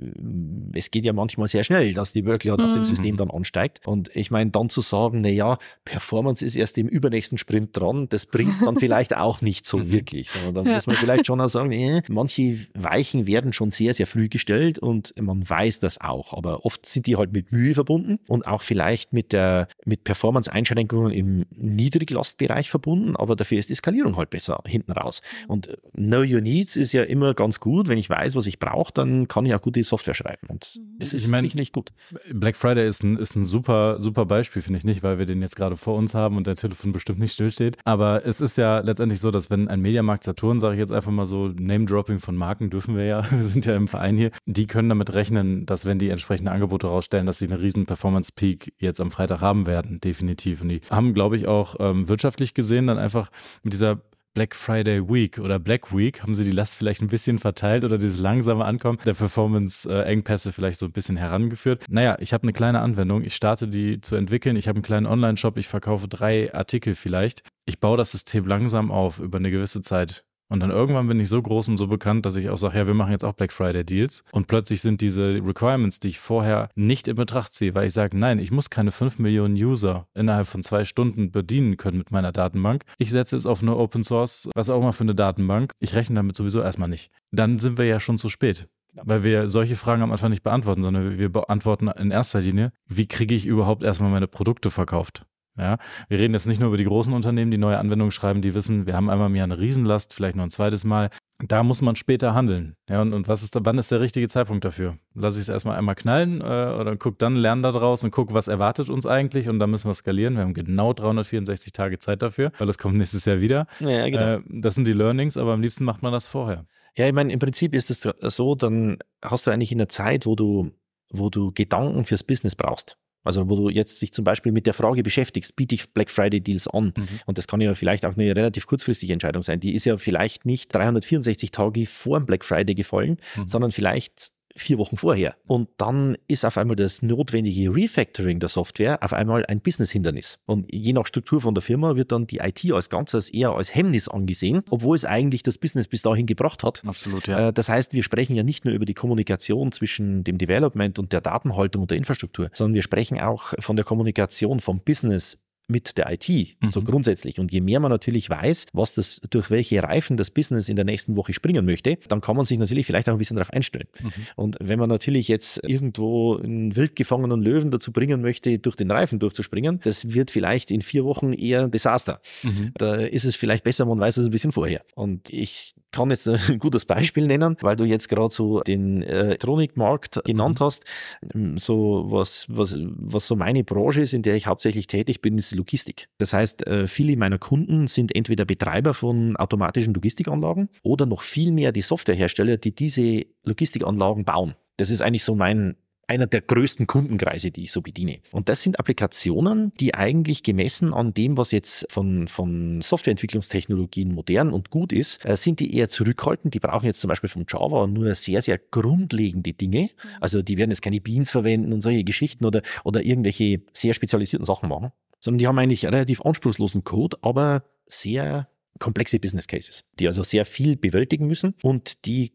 Speaker 2: es geht ja manchmal sehr schnell, dass die Workload mhm. auf dem mhm. System dann ansteigt. Und ich meine, dann zu sagen, na ja, Performance ist erst im übernächsten Sprint dran, das bringt es dann vielleicht auch nicht so wirklich, sondern dann muss man vielleicht schon auch sagen, äh, manche Weichen werden schon sehr, sehr früh gestellt und man weiß das auch. Aber oft sind die halt mit Mühe verbunden und auch vielleicht mit der, mit Performance-Einschränkungen im Niedriglastbereich verbunden, aber dafür ist die Skalierung halt besser hinten raus. Und äh, Know Your Needs ist ja immer ganz gut. Wenn ich weiß, was ich brauche, dann kann ich auch gute Software schreiben. Und mhm. das ist ich mein, sicherlich gut.
Speaker 1: Black Friday ist ein, ist ein super, super Beispiel, finde ich nicht, weil wir den jetzt gerade vor uns haben und der Telefon bestimmt nicht stillsteht. Aber es ist ja letztendlich so, dass wenn ein Mediamarkt Saturn, sage ich jetzt einfach mal so, Name-Dropping von Marken dürfen wir ja, wir sind ja im Verein hier, die können damit rechnen, dass wenn die entsprechende Angebote rausstellen, dass sie einen riesen Performance-Peak jetzt am Freitag haben werden, definitiv. Und die haben, glaube ich, auch ähm, wirtschaftlich gesehen dann einfach mit dieser Black Friday Week oder Black Week haben sie die Last vielleicht ein bisschen verteilt oder dieses langsame Ankommen der Performance-Engpässe vielleicht so ein bisschen herangeführt. Naja, ich habe eine kleine Anwendung, ich starte die zu entwickeln, ich habe einen kleinen Online-Shop, ich verkaufe drei Artikel vielleicht. Ich baue das System langsam auf über eine gewisse Zeit. Und dann irgendwann bin ich so groß und so bekannt, dass ich auch sage, ja, wir machen jetzt auch Black Friday Deals. Und plötzlich sind diese Requirements, die ich vorher nicht in Betracht ziehe, weil ich sage, nein, ich muss keine 5 Millionen User innerhalb von zwei Stunden bedienen können mit meiner Datenbank. Ich setze jetzt auf eine Open Source, was auch immer für eine Datenbank. Ich rechne damit sowieso erstmal nicht. Dann sind wir ja schon zu spät. Weil wir solche Fragen am Anfang nicht beantworten, sondern wir beantworten in erster Linie, wie kriege ich überhaupt erstmal meine Produkte verkauft? Ja, wir reden jetzt nicht nur über die großen Unternehmen, die neue Anwendungen schreiben, die wissen, wir haben einmal im Jahr eine Riesenlast, vielleicht noch ein zweites Mal. Da muss man später handeln. Ja, und, und was ist, wann ist der richtige Zeitpunkt dafür? Lass ich es erstmal einmal knallen äh, oder guck dann, lern da draus und guck, was erwartet uns eigentlich und dann müssen wir skalieren. Wir haben genau 364 Tage Zeit dafür, weil das kommt nächstes Jahr wieder. Ja, genau. Äh, das sind die Learnings, aber am liebsten macht man das vorher.
Speaker 2: Ja, ich meine, im Prinzip ist es so, dann hast du eigentlich in der Zeit, wo du, wo du Gedanken fürs Business brauchst. Also wo du jetzt dich zum Beispiel mit der Frage beschäftigst, biete ich Black Friday Deals an? Mhm. Und das kann ja vielleicht auch eine relativ kurzfristige Entscheidung sein. Die ist ja vielleicht nicht 364 Tage vor dem Black Friday gefallen, mhm. sondern vielleicht vier Wochen vorher. Und dann ist auf einmal das notwendige Refactoring der Software auf einmal ein Business-Hindernis. Und je nach Struktur von der Firma wird dann die IT als Ganzes eher als Hemmnis angesehen, obwohl es eigentlich das Business bis dahin gebracht hat.
Speaker 1: Absolut, ja.
Speaker 2: Äh, das heißt, wir sprechen ja nicht nur über die Kommunikation zwischen dem Development und der Datenhaltung und der Infrastruktur, sondern wir sprechen auch von der Kommunikation vom Business mit der IT, mhm. so grundsätzlich. Und je mehr man natürlich weiß, was das, durch welche Reifen das Business in der nächsten Woche springen möchte, dann kann man sich natürlich vielleicht auch ein bisschen darauf einstellen. Mhm. Und wenn man natürlich jetzt irgendwo einen wild gefangenen Löwen dazu bringen möchte, durch den Reifen durchzuspringen, das wird vielleicht in vier Wochen eher ein Desaster. Mhm. Da ist es vielleicht besser, man weiß es ein bisschen vorher. Und ich kann jetzt ein gutes Beispiel nennen, weil du jetzt gerade so den äh, Elektronikmarkt genannt mhm. hast. Ähm, so was, was, was so meine Branche ist, in der ich hauptsächlich tätig bin, ist Logistik. Das heißt, äh, viele meiner Kunden sind entweder Betreiber von automatischen Logistikanlagen oder noch viel mehr die Softwarehersteller, die diese Logistikanlagen bauen. Das ist eigentlich so mein einer der größten Kundenkreise, die ich so bediene. Und das sind Applikationen, die eigentlich gemessen an dem, was jetzt von, von Softwareentwicklungstechnologien modern und gut ist, äh, sind die eher zurückhaltend. Die brauchen jetzt zum Beispiel von Java nur sehr, sehr grundlegende Dinge. Mhm. Also die werden jetzt keine Beans verwenden und solche Geschichten oder, oder irgendwelche sehr spezialisierten Sachen machen, sondern die haben eigentlich relativ anspruchslosen Code, aber sehr komplexe Business Cases, die also sehr viel bewältigen müssen und die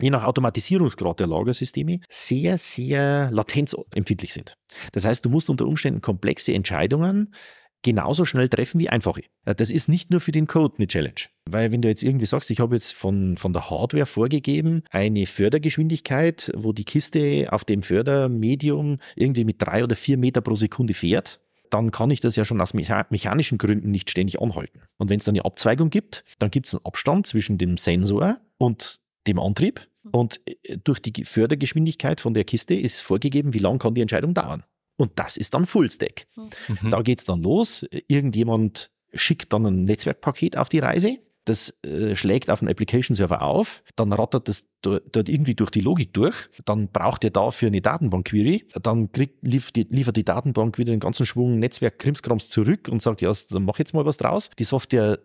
Speaker 2: je nach Automatisierungsgrad der Lagersysteme sehr, sehr latenzempfindlich sind. Das heißt, du musst unter Umständen komplexe Entscheidungen genauso schnell treffen wie einfache. Das ist nicht nur für den Code eine Challenge. Weil wenn du jetzt irgendwie sagst, ich habe jetzt von, von der Hardware vorgegeben, eine Fördergeschwindigkeit, wo die Kiste auf dem Fördermedium irgendwie mit drei oder vier Meter pro Sekunde fährt, dann kann ich das ja schon aus mechanischen Gründen nicht ständig anhalten. Und wenn es dann eine Abzweigung gibt, dann gibt es einen Abstand zwischen dem Sensor und dem Antrieb. Mhm. Und äh, durch die Fördergeschwindigkeit von der Kiste ist vorgegeben, wie lange kann die Entscheidung dauern. Und das ist dann Fullstack. Mhm. Da geht es dann los. Irgendjemand schickt dann ein Netzwerkpaket auf die Reise. Das äh, schlägt auf den Application Server auf, dann rattert das dort irgendwie durch die Logik durch, dann braucht ihr dafür eine Datenbank-Query, dann kriegt, liefert, die, liefert die Datenbank wieder den ganzen Schwung Netzwerk-Krimskrams zurück und sagt, ja, dann mach jetzt mal was draus. Die Software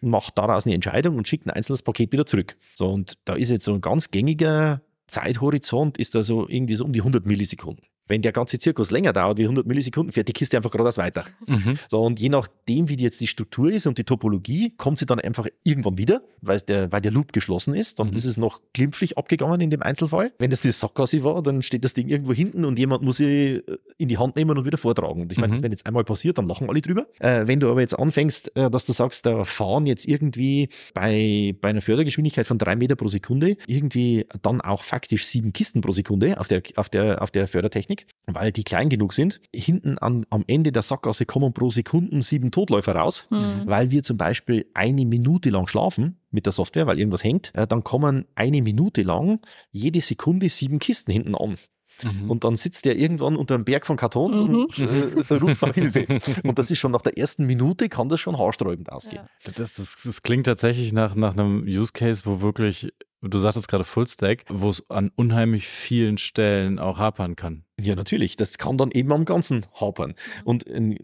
Speaker 2: macht daraus eine Entscheidung und schickt ein einzelnes Paket wieder zurück. So, und da ist jetzt so ein ganz gängiger Zeithorizont, ist da so irgendwie so um die 100 Millisekunden wenn der ganze Zirkus länger dauert wie 100 Millisekunden, fährt die Kiste einfach geradeaus weiter. Mhm. So, und je nachdem, wie jetzt die Struktur ist und die Topologie, kommt sie dann einfach irgendwann wieder, weil der, weil der Loop geschlossen ist. Dann mhm. ist es noch glimpflich abgegangen in dem Einzelfall. Wenn das die Sackgasse war, dann steht das Ding irgendwo hinten und jemand muss sie äh, in die Hand nehmen und wieder vortragen. Und ich meine, mhm. wenn jetzt einmal passiert, dann lachen alle drüber. Äh, wenn du aber jetzt anfängst, äh, dass du sagst, da fahren jetzt irgendwie bei, bei einer Fördergeschwindigkeit von drei Meter pro Sekunde irgendwie dann auch faktisch sieben Kisten pro Sekunde auf der, auf der, auf der Fördertechnik, weil die klein genug sind. Hinten an, am Ende der Sackgasse kommen pro Sekunde sieben Totläufer raus, mhm. weil wir zum Beispiel eine Minute lang schlafen mit der Software, weil irgendwas hängt. Äh, dann kommen eine Minute lang jede Sekunde sieben Kisten hinten an. Mhm. Und dann sitzt der irgendwann unter einem Berg von Kartons mhm. und äh, ruft nach Hilfe. Und das ist schon nach der ersten Minute, kann das schon haarsträubend ausgehen.
Speaker 1: Ja. Das, das, das, klingt tatsächlich nach, nach einem Use Case, wo wirklich, du sagtest gerade Fullstack, wo es an unheimlich vielen Stellen auch hapern kann.
Speaker 2: Ja, natürlich. Das kann dann eben am Ganzen hapern. Und äh,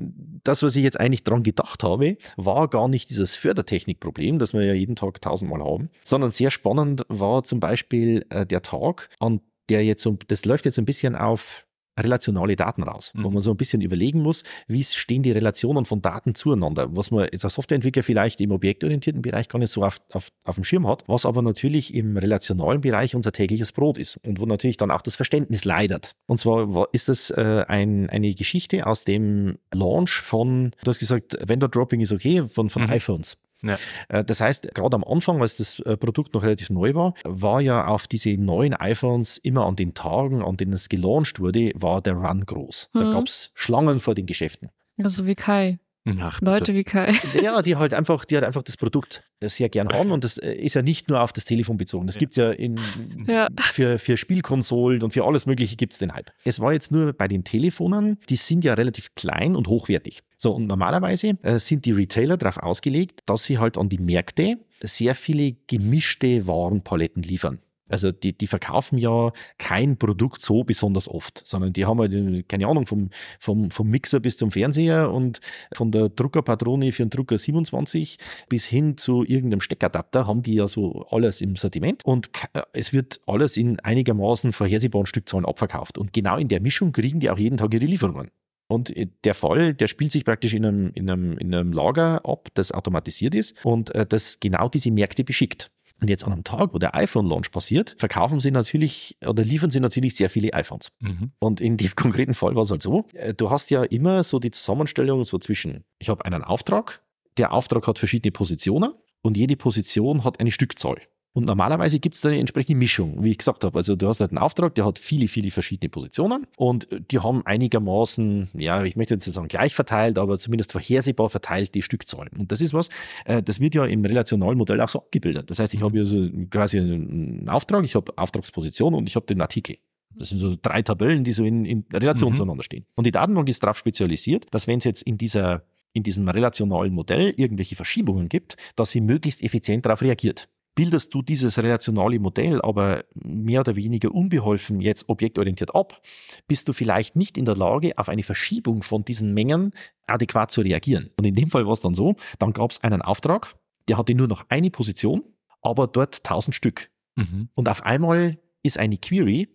Speaker 2: das, was ich jetzt eigentlich dran gedacht habe, war gar nicht dieses Fördertechnikproblem, das wir ja jeden Tag tausendmal haben, sondern sehr spannend war zum Beispiel äh, der Tag, an der jetzt so, das läuft jetzt ein bisschen auf relationale Daten raus, mhm. wo man so ein bisschen überlegen muss, wie stehen die Relationen von Daten zueinander, was man jetzt als Softwareentwickler vielleicht im objektorientierten Bereich gar nicht so auf, auf, auf dem Schirm hat, was aber natürlich im relationalen Bereich unser tägliches Brot ist und wo natürlich dann auch das Verständnis leidet. Und zwar ist das äh, ein, eine Geschichte aus dem Launch von, du hast gesagt, Vendor Dropping ist okay, von, von mhm. iPhones. Ja. Äh, das heißt, gerade am Anfang, als das äh, Produkt noch relativ neu war, war ja auf diese neuen iPhones immer an den Tagen, an denen es gelauncht wurde, war der Run groß. Mhm. Da gab es Schlangen vor den Geschäften.
Speaker 3: Also wie Kai. Ach, Leute wie Kai.
Speaker 2: Ja, die halt einfach, die halt einfach das Produkt sehr gern haben und das äh, ist ja nicht nur auf das Telefon bezogen. Das gibt es ja, in, ja. Für, für Spielkonsolen und für alles Mögliche gibt es den Hype. Es war jetzt nur bei den Telefonen, die sind ja relativ klein und hochwertig. So, und normalerweise äh, sind die Retailer darauf ausgelegt, dass sie halt an die Märkte sehr viele gemischte Warenpaletten liefern. Also die, die verkaufen ja kein Produkt so besonders oft, sondern die haben halt, keine Ahnung, vom, vom, vom Mixer bis zum Fernseher und von der Druckerpatrone für den Drucker 27 bis hin zu irgendeinem Steckadapter haben die ja so alles im Sortiment und es wird alles in einigermaßen vorhersehbaren Stückzahlen abverkauft. Und genau in der Mischung kriegen die auch jeden Tag ihre Lieferungen. Und äh, der Fall, der spielt sich praktisch in einem, in einem, in einem Lager ab, das automatisiert ist und äh, das genau diese Märkte beschickt. Und jetzt an einem Tag, wo der iPhone-Launch passiert, verkaufen sie natürlich oder liefern sie natürlich sehr viele iPhones. Mhm. Und in dem konkreten Fall war es halt so, äh, du hast ja immer so die Zusammenstellung so zwischen, ich habe einen Auftrag, der Auftrag hat verschiedene Positionen und jede Position hat eine Stückzahl. Und normalerweise gibt es da eine entsprechende Mischung, wie ich gesagt habe. Also du hast halt einen Auftrag, der hat viele, viele verschiedene Positionen und die haben einigermaßen, ja, ich möchte jetzt nicht sagen gleich verteilt, aber zumindest vorhersehbar verteilt die Stückzahlen. Und das ist was, äh, das wird ja im relationalen Modell auch so abgebildet. Das heißt, ich habe also quasi einen Auftrag, ich habe Auftragsposition und ich habe den Artikel. Das sind so drei Tabellen, die so in, in Relation mhm. zueinander stehen. Und die Datenbank ist darauf spezialisiert, dass wenn es jetzt in dieser in diesem relationalen Modell irgendwelche Verschiebungen gibt, dass sie möglichst effizient darauf reagiert bildest du dieses relationale Modell aber mehr oder weniger unbeholfen jetzt objektorientiert ab, bist du vielleicht nicht in der Lage, auf eine Verschiebung von diesen Mengen adäquat zu reagieren. Und in dem Fall war es dann so, dann gab es einen Auftrag, der hatte nur noch eine Position, aber dort 1000 Stück. Mhm. Und auf einmal ist eine Query,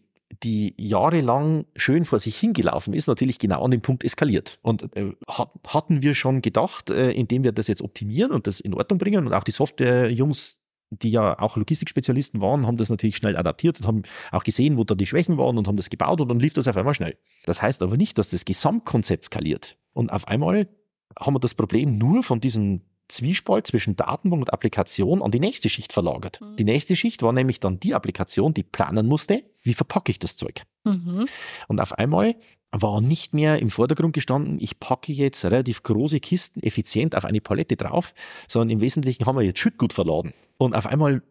Speaker 2: die jahrelang schön vor sich hingelaufen ist, natürlich genau an dem Punkt eskaliert. Und äh, hatten wir schon gedacht, äh, indem wir das jetzt optimieren und das in Ordnung bringen und auch die Software-Jungs die ja auch Logistikspezialisten waren, haben das natürlich schnell adaptiert und haben auch gesehen, wo da die Schwächen waren und haben das gebaut und dann lief das auf einmal schnell. Das heißt aber nicht, dass das Gesamtkonzept skaliert. Und auf einmal haben wir das Problem nur von diesem Zwiespalt zwischen Datenbank und Applikation an die nächste Schicht verlagert. Mhm. Die nächste Schicht war nämlich dann die Applikation, die planen musste, wie verpacke ich das Zeug. Mhm. Und auf einmal war nicht mehr im Vordergrund gestanden, ich packe jetzt relativ große Kisten effizient auf eine Palette drauf, sondern im Wesentlichen haben wir jetzt Schüttgut verladen. Und auf einmal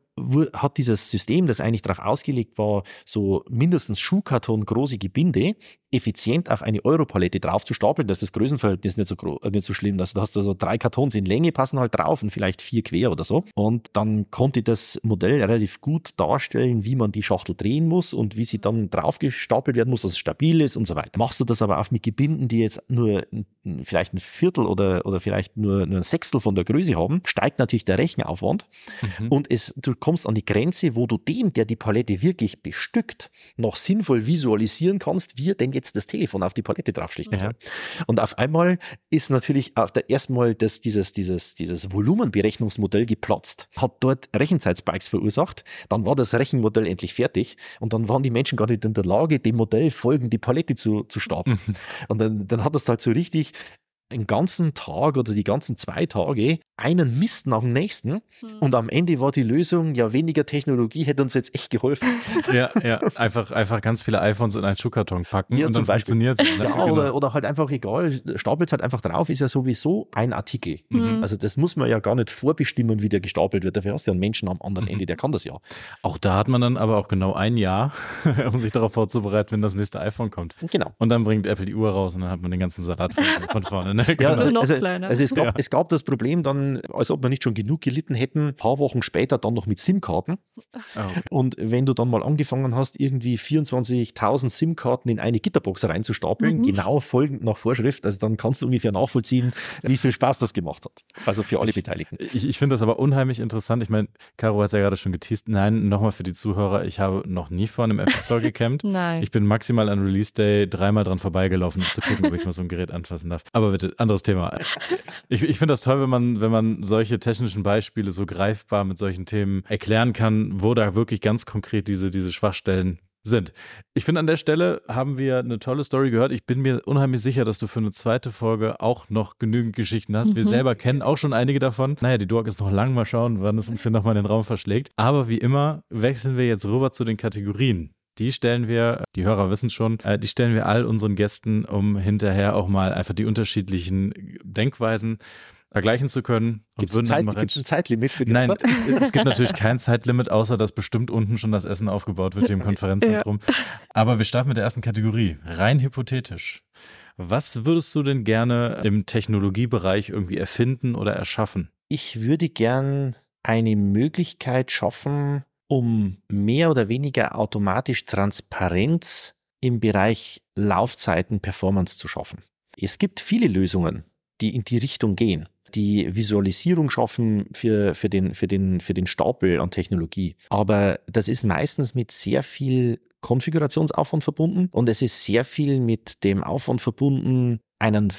Speaker 2: hat dieses System, das eigentlich darauf ausgelegt war, so mindestens Schuhkarton große Gebinde effizient auf eine Europalette drauf zu stapeln, dass das Größenverhältnis nicht so, äh, nicht so schlimm ist. Da hast du so drei Kartons in Länge passen halt drauf und vielleicht vier quer oder so. Und dann konnte das Modell relativ gut darstellen, wie man die Schachtel drehen muss und wie sie dann drauf gestapelt werden muss, dass es stabil ist und so weiter. Machst du das aber auch mit Gebinden, die jetzt nur vielleicht ein Viertel oder, oder vielleicht nur, nur ein Sechstel von der Größe haben, steigt natürlich der Rechenaufwand mhm. und es, du kommst an die Grenze, wo du dem, der die Palette wirklich bestückt, noch sinnvoll visualisieren kannst, wie er denn jetzt das Telefon auf die Palette draufschlichten soll. Und auf einmal ist natürlich auf der ersten Mal das, dieses, dieses, dieses Volumenberechnungsmodell geplatzt, hat dort Rechenzeitspikes verursacht, dann war das Rechenmodell endlich fertig und dann waren die Menschen gar nicht in der Lage, dem Modell folgend die Palette zu, zu stapeln. Mhm. Und dann, dann hat das halt so richtig den ganzen Tag oder die ganzen zwei Tage einen Mist nach dem nächsten. Hm. Und am Ende war die Lösung, ja, weniger Technologie hätte uns jetzt echt geholfen.
Speaker 1: Ja, ja, einfach, einfach ganz viele iPhones in einen Schuhkarton packen ja, und dann funktioniert es.
Speaker 2: Ja, genau. oder, oder halt einfach egal, stapelt halt einfach drauf, ist ja sowieso ein Artikel. Mhm. Also das muss man ja gar nicht vorbestimmen, wie der gestapelt wird. Dafür hast du ja einen Menschen am anderen mhm. Ende, der kann das ja.
Speaker 1: Auch da hat man dann aber auch genau ein Jahr, um sich darauf vorzubereiten, wenn das nächste iPhone kommt.
Speaker 2: Genau.
Speaker 1: Und dann bringt Apple die Uhr raus und dann hat man den ganzen Salat von, von vorne. Ne?
Speaker 2: Ja, genau. also, also es, gab, ja. es gab das Problem dann als ob wir nicht schon genug gelitten hätten, ein paar Wochen später dann noch mit SIM-Karten. Ah, okay. Und wenn du dann mal angefangen hast, irgendwie 24.000 SIM-Karten in eine Gitterbox reinzustapeln, mhm. genau folgend nach Vorschrift, also dann kannst du ungefähr nachvollziehen, wie viel Spaß das gemacht hat. Also für alle ich, Beteiligten.
Speaker 1: Ich, ich finde das aber unheimlich interessant. Ich meine, Caro hat es ja gerade schon geteased. Nein, nochmal für die Zuhörer, ich habe noch nie vor einem Apple Store gecampt.
Speaker 3: Nein.
Speaker 1: Ich bin maximal an Release Day dreimal dran vorbeigelaufen, um zu gucken, ob ich mal so ein Gerät anfassen darf. Aber bitte, anderes Thema. Ich, ich finde das toll, wenn man, wenn man solche technischen Beispiele so greifbar mit solchen Themen erklären kann, wo da wirklich ganz konkret diese, diese Schwachstellen sind. Ich finde, an der Stelle haben wir eine tolle Story gehört. Ich bin mir unheimlich sicher, dass du für eine zweite Folge auch noch genügend Geschichten hast. Mhm. Wir selber kennen auch schon einige davon. Naja, die Dork ist noch lang. Mal schauen, wann es uns hier nochmal in den Raum verschlägt. Aber wie immer wechseln wir jetzt rüber zu den Kategorien. Die stellen wir, die Hörer wissen schon, äh, die stellen wir all unseren Gästen, um hinterher auch mal einfach die unterschiedlichen Denkweisen ergleichen zu können.
Speaker 2: Gibt es Zeit, ein Zeitlimit für die
Speaker 1: Nein, es gibt natürlich kein Zeitlimit, außer dass bestimmt unten schon das Essen aufgebaut wird hier im Konferenzzentrum. Ja. Aber wir starten mit der ersten Kategorie, rein hypothetisch. Was würdest du denn gerne im Technologiebereich irgendwie erfinden oder erschaffen?
Speaker 2: Ich würde gern eine Möglichkeit schaffen, um mehr oder weniger automatisch Transparenz im Bereich Laufzeiten Performance zu schaffen. Es gibt viele Lösungen, die in die Richtung gehen, die Visualisierung schaffen für, für, den, für, den, für den Stapel an Technologie. Aber das ist meistens mit sehr viel Konfigurationsaufwand verbunden und es ist sehr viel mit dem Aufwand verbunden, einen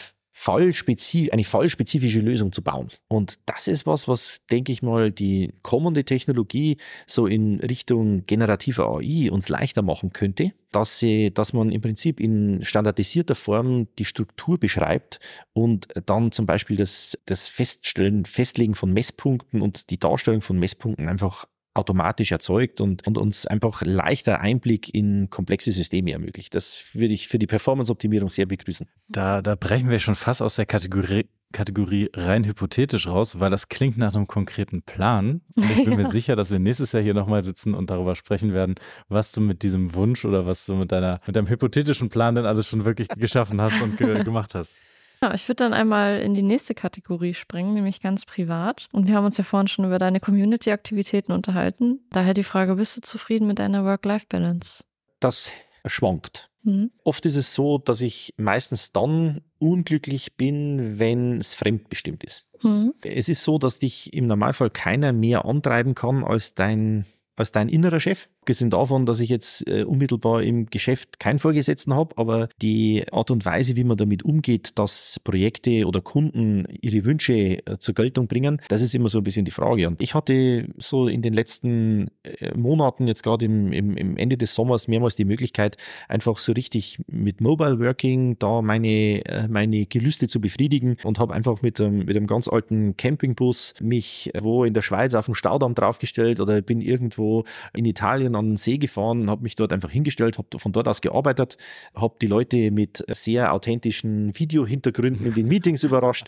Speaker 2: eine fallspezifische Lösung zu bauen. Und das ist was, was, denke ich mal, die kommende Technologie so in Richtung generativer AI uns leichter machen könnte, dass, sie, dass man im Prinzip in standardisierter Form die Struktur beschreibt und dann zum Beispiel das, das Feststellen, Festlegen von Messpunkten und die Darstellung von Messpunkten einfach automatisch erzeugt und, und uns einfach leichter Einblick in komplexe Systeme ermöglicht. Das würde ich für die Performance-Optimierung sehr begrüßen.
Speaker 1: Da, da brechen wir schon fast aus der Kategorie, Kategorie rein hypothetisch raus, weil das klingt nach einem konkreten Plan. Und ich bin mir sicher, dass wir nächstes Jahr hier nochmal sitzen und darüber sprechen werden, was du mit diesem Wunsch oder was du mit deiner, mit deinem hypothetischen Plan denn alles schon wirklich geschaffen hast und ge gemacht hast.
Speaker 3: Genau, ich würde dann einmal in die nächste Kategorie springen, nämlich ganz privat. Und wir haben uns ja vorhin schon über deine Community-Aktivitäten unterhalten. Daher die Frage, bist du zufrieden mit deiner Work-Life-Balance?
Speaker 2: Das schwankt. Mhm. Oft ist es so, dass ich meistens dann unglücklich bin, wenn es fremdbestimmt ist. Mhm. Es ist so, dass dich im Normalfall keiner mehr antreiben kann als dein als dein innerer Chef. Abgesehen davon, dass ich jetzt äh, unmittelbar im Geschäft keinen Vorgesetzten habe, aber die Art und Weise, wie man damit umgeht, dass Projekte oder Kunden ihre Wünsche äh, zur Geltung bringen, das ist immer so ein bisschen die Frage. Und ich hatte so in den letzten äh, Monaten, jetzt gerade im, im, im, Ende des Sommers, mehrmals die Möglichkeit, einfach so richtig mit Mobile Working da meine, äh, meine Gelüste zu befriedigen und habe einfach mit, ähm, mit einem ganz alten Campingbus mich wo in der Schweiz auf dem Staudamm draufgestellt oder bin irgendwo in Italien Italien an den See gefahren, habe mich dort einfach hingestellt, habe von dort aus gearbeitet, habe die Leute mit sehr authentischen Videohintergründen in den Meetings überrascht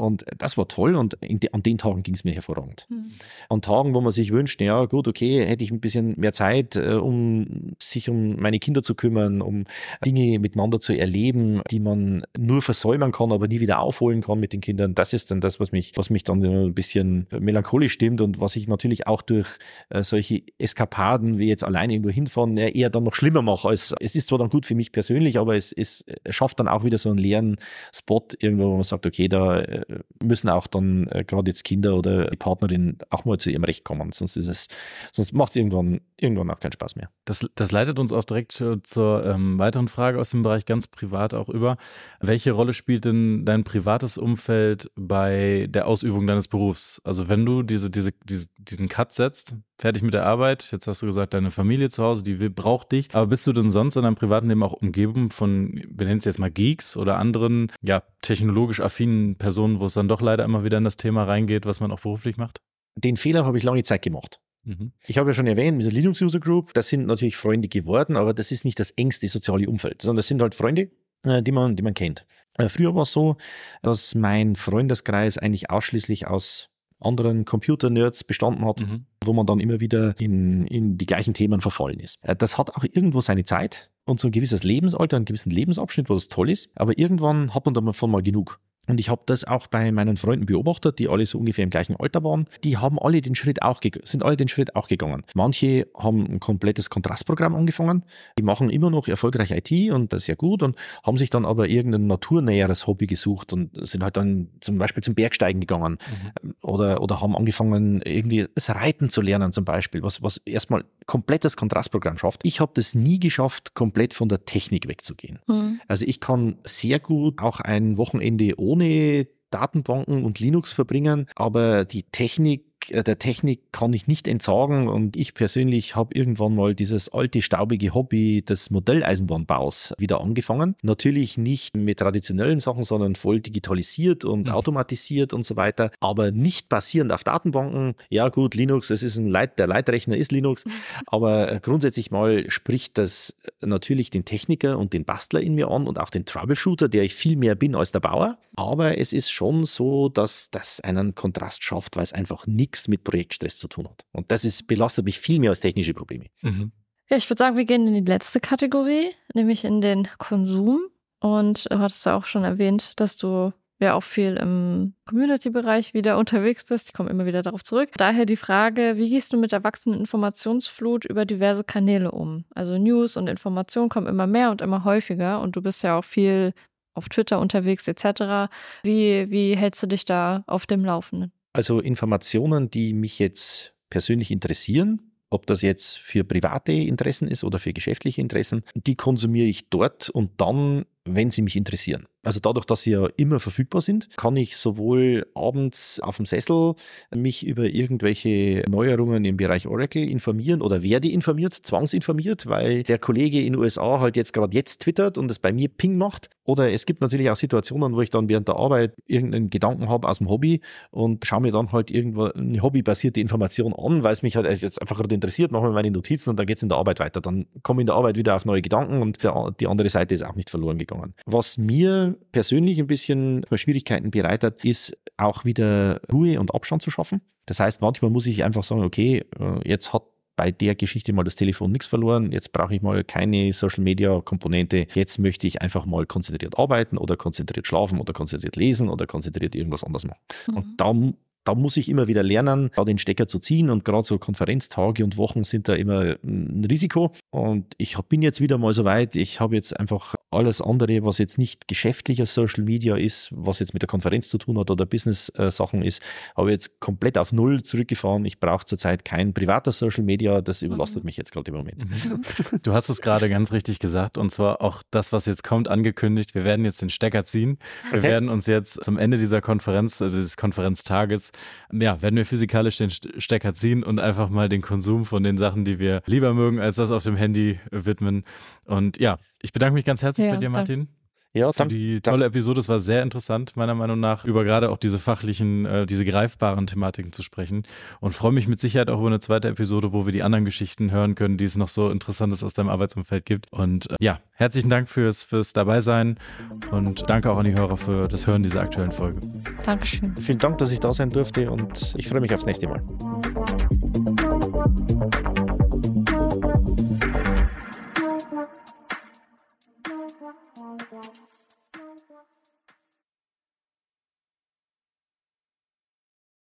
Speaker 2: und das war toll und de, an den Tagen ging es mir hervorragend. Mhm. An Tagen, wo man sich wünscht, ja gut, okay, hätte ich ein bisschen mehr Zeit, äh, um sich um meine Kinder zu kümmern, um Dinge miteinander zu erleben, die man nur versäumen kann, aber nie wieder aufholen kann mit den Kindern. Das ist dann das, was mich, was mich dann ein bisschen melancholisch stimmt und was ich natürlich auch durch äh, solche Eskapaden wie jetzt alleine irgendwo hinfahren, eher dann noch schlimmer mache. Als, es ist zwar dann gut für mich persönlich, aber es, es schafft dann auch wieder so einen leeren Spot irgendwo, wo man sagt, okay, da äh, müssen auch dann äh, gerade jetzt Kinder oder die Partnerin auch mal zu ihrem Recht kommen. Sonst ist es, sonst macht es irgendwann, irgendwann auch keinen Spaß mehr.
Speaker 1: Das, das leitet uns auch direkt zur ähm, weiteren Frage aus dem Bereich ganz privat auch über. Welche Rolle spielt denn dein privates Umfeld bei der Ausübung deines Berufs? Also wenn du diese, diese, diese, diesen Cut setzt, fertig mit der Arbeit, jetzt hast du gesagt, deine Familie zu Hause, die will, braucht dich, aber bist du denn sonst in deinem privaten Leben auch umgeben von, wir nennen es jetzt mal Geeks oder anderen, ja, technologisch affinen Personen, wo es dann doch leider immer wieder in das Thema reingeht, was man auch beruflich macht?
Speaker 2: Den Fehler habe ich lange Zeit gemacht. Mhm. Ich habe ja schon erwähnt, mit der Linux User Group, das sind natürlich Freunde geworden, aber das ist nicht das engste soziale Umfeld, sondern das sind halt Freunde, äh, die man, die man kennt. Äh, früher war es so, dass mein Freundeskreis eigentlich ausschließlich aus anderen Computer-Nerds bestanden hat, mhm. wo man dann immer wieder in, in die gleichen Themen verfallen ist. Äh, das hat auch irgendwo seine Zeit und so ein gewisses Lebensalter, einen gewissen Lebensabschnitt, wo das toll ist, aber irgendwann hat man davon mal genug. Und ich habe das auch bei meinen Freunden beobachtet, die alle so ungefähr im gleichen Alter waren. Die haben alle den Schritt auch sind alle den Schritt auch gegangen. Manche haben ein komplettes Kontrastprogramm angefangen. Die machen immer noch erfolgreich IT und das ist ja gut und haben sich dann aber irgendein naturnäheres Hobby gesucht und sind halt dann zum Beispiel zum Bergsteigen gegangen mhm. oder, oder haben angefangen irgendwie das Reiten zu lernen zum Beispiel, was, was erstmal komplettes Kontrastprogramm schafft. Ich habe das nie geschafft, komplett von der Technik wegzugehen. Mhm. Also ich kann sehr gut auch ein Wochenende ohne Datenbanken und Linux verbringen, aber die Technik der Technik kann ich nicht entsagen und ich persönlich habe irgendwann mal dieses alte staubige Hobby des Modelleisenbahnbaus wieder angefangen. Natürlich nicht mit traditionellen Sachen, sondern voll digitalisiert und mhm. automatisiert und so weiter, aber nicht basierend auf Datenbanken. Ja gut, Linux, es ist ein Leit, der Leitrechner ist Linux, mhm. aber grundsätzlich mal spricht das natürlich den Techniker und den Bastler in mir an und auch den Troubleshooter, der ich viel mehr bin als der Bauer. Aber es ist schon so, dass das einen Kontrast schafft, weil es einfach nichts nichts mit Projektstress zu tun hat. Und das ist, belastet mich viel mehr als technische Probleme. Mhm.
Speaker 3: Ja, ich würde sagen, wir gehen in die letzte Kategorie, nämlich in den Konsum. Und du hattest ja auch schon erwähnt, dass du ja auch viel im Community-Bereich wieder unterwegs bist. Ich komme immer wieder darauf zurück. Daher die Frage, wie gehst du mit der wachsenden Informationsflut über diverse Kanäle um? Also News und Informationen kommen immer mehr und immer häufiger und du bist ja auch viel auf Twitter unterwegs etc. Wie, wie hältst du dich da auf dem Laufenden?
Speaker 2: Also Informationen, die mich jetzt persönlich interessieren, ob das jetzt für private Interessen ist oder für geschäftliche Interessen, die konsumiere ich dort und dann, wenn sie mich interessieren. Also dadurch, dass sie ja immer verfügbar sind, kann ich sowohl abends auf dem Sessel mich über irgendwelche Neuerungen im Bereich Oracle informieren oder werde informiert, zwangsinformiert, weil der Kollege in den USA halt jetzt gerade jetzt twittert und es bei mir Ping macht. Oder es gibt natürlich auch Situationen, wo ich dann während der Arbeit irgendeinen Gedanken habe aus dem Hobby und schaue mir dann halt irgendwo eine hobbybasierte Information an, weil es mich halt jetzt einfach gerade interessiert, mache mir meine Notizen und dann geht es in der Arbeit weiter. Dann komme ich in der Arbeit wieder auf neue Gedanken und der, die andere Seite ist auch nicht verloren gegangen. Was mir persönlich ein bisschen Schwierigkeiten bereitet, ist auch wieder Ruhe und Abstand zu schaffen. Das heißt, manchmal muss ich einfach sagen, okay, äh, jetzt hat bei der Geschichte mal das Telefon nichts verloren. Jetzt brauche ich mal keine Social Media Komponente. Jetzt möchte ich einfach mal konzentriert arbeiten oder konzentriert schlafen oder konzentriert lesen oder konzentriert irgendwas anderes machen. Mhm. Und da da muss ich immer wieder lernen, da den Stecker zu ziehen. Und gerade so Konferenztage und Wochen sind da immer ein Risiko. Und ich bin jetzt wieder mal so weit. Ich habe jetzt einfach alles andere, was jetzt nicht geschäftlicher Social Media ist, was jetzt mit der Konferenz zu tun hat oder Business-Sachen ist, habe jetzt komplett auf Null zurückgefahren. Ich brauche zurzeit kein privater Social Media. Das überlastet mhm. mich jetzt gerade im Moment.
Speaker 1: Mhm. Du hast es gerade ganz richtig gesagt. Und zwar auch das, was jetzt kommt, angekündigt. Wir werden jetzt den Stecker ziehen. Wir okay. werden uns jetzt zum Ende dieser Konferenz, äh, dieses Konferenztages, ja, werden wir physikalisch den Stecker ziehen und einfach mal den Konsum von den Sachen, die wir lieber mögen, als das auf dem Handy widmen. Und ja, ich bedanke mich ganz herzlich ja, bei dir, Martin. Danke. Ja, für die tolle Episode. Es war sehr interessant, meiner Meinung nach, über gerade auch diese fachlichen, äh, diese greifbaren Thematiken zu sprechen. Und freue mich mit Sicherheit auch über eine zweite Episode, wo wir die anderen Geschichten hören können, die es noch so Interessantes aus deinem Arbeitsumfeld gibt. Und äh, ja, herzlichen Dank fürs, fürs Dabeisein und danke auch an die Hörer für das Hören dieser aktuellen Folge.
Speaker 3: Dankeschön.
Speaker 2: Vielen Dank, dass ich da sein durfte und ich freue mich aufs nächste Mal.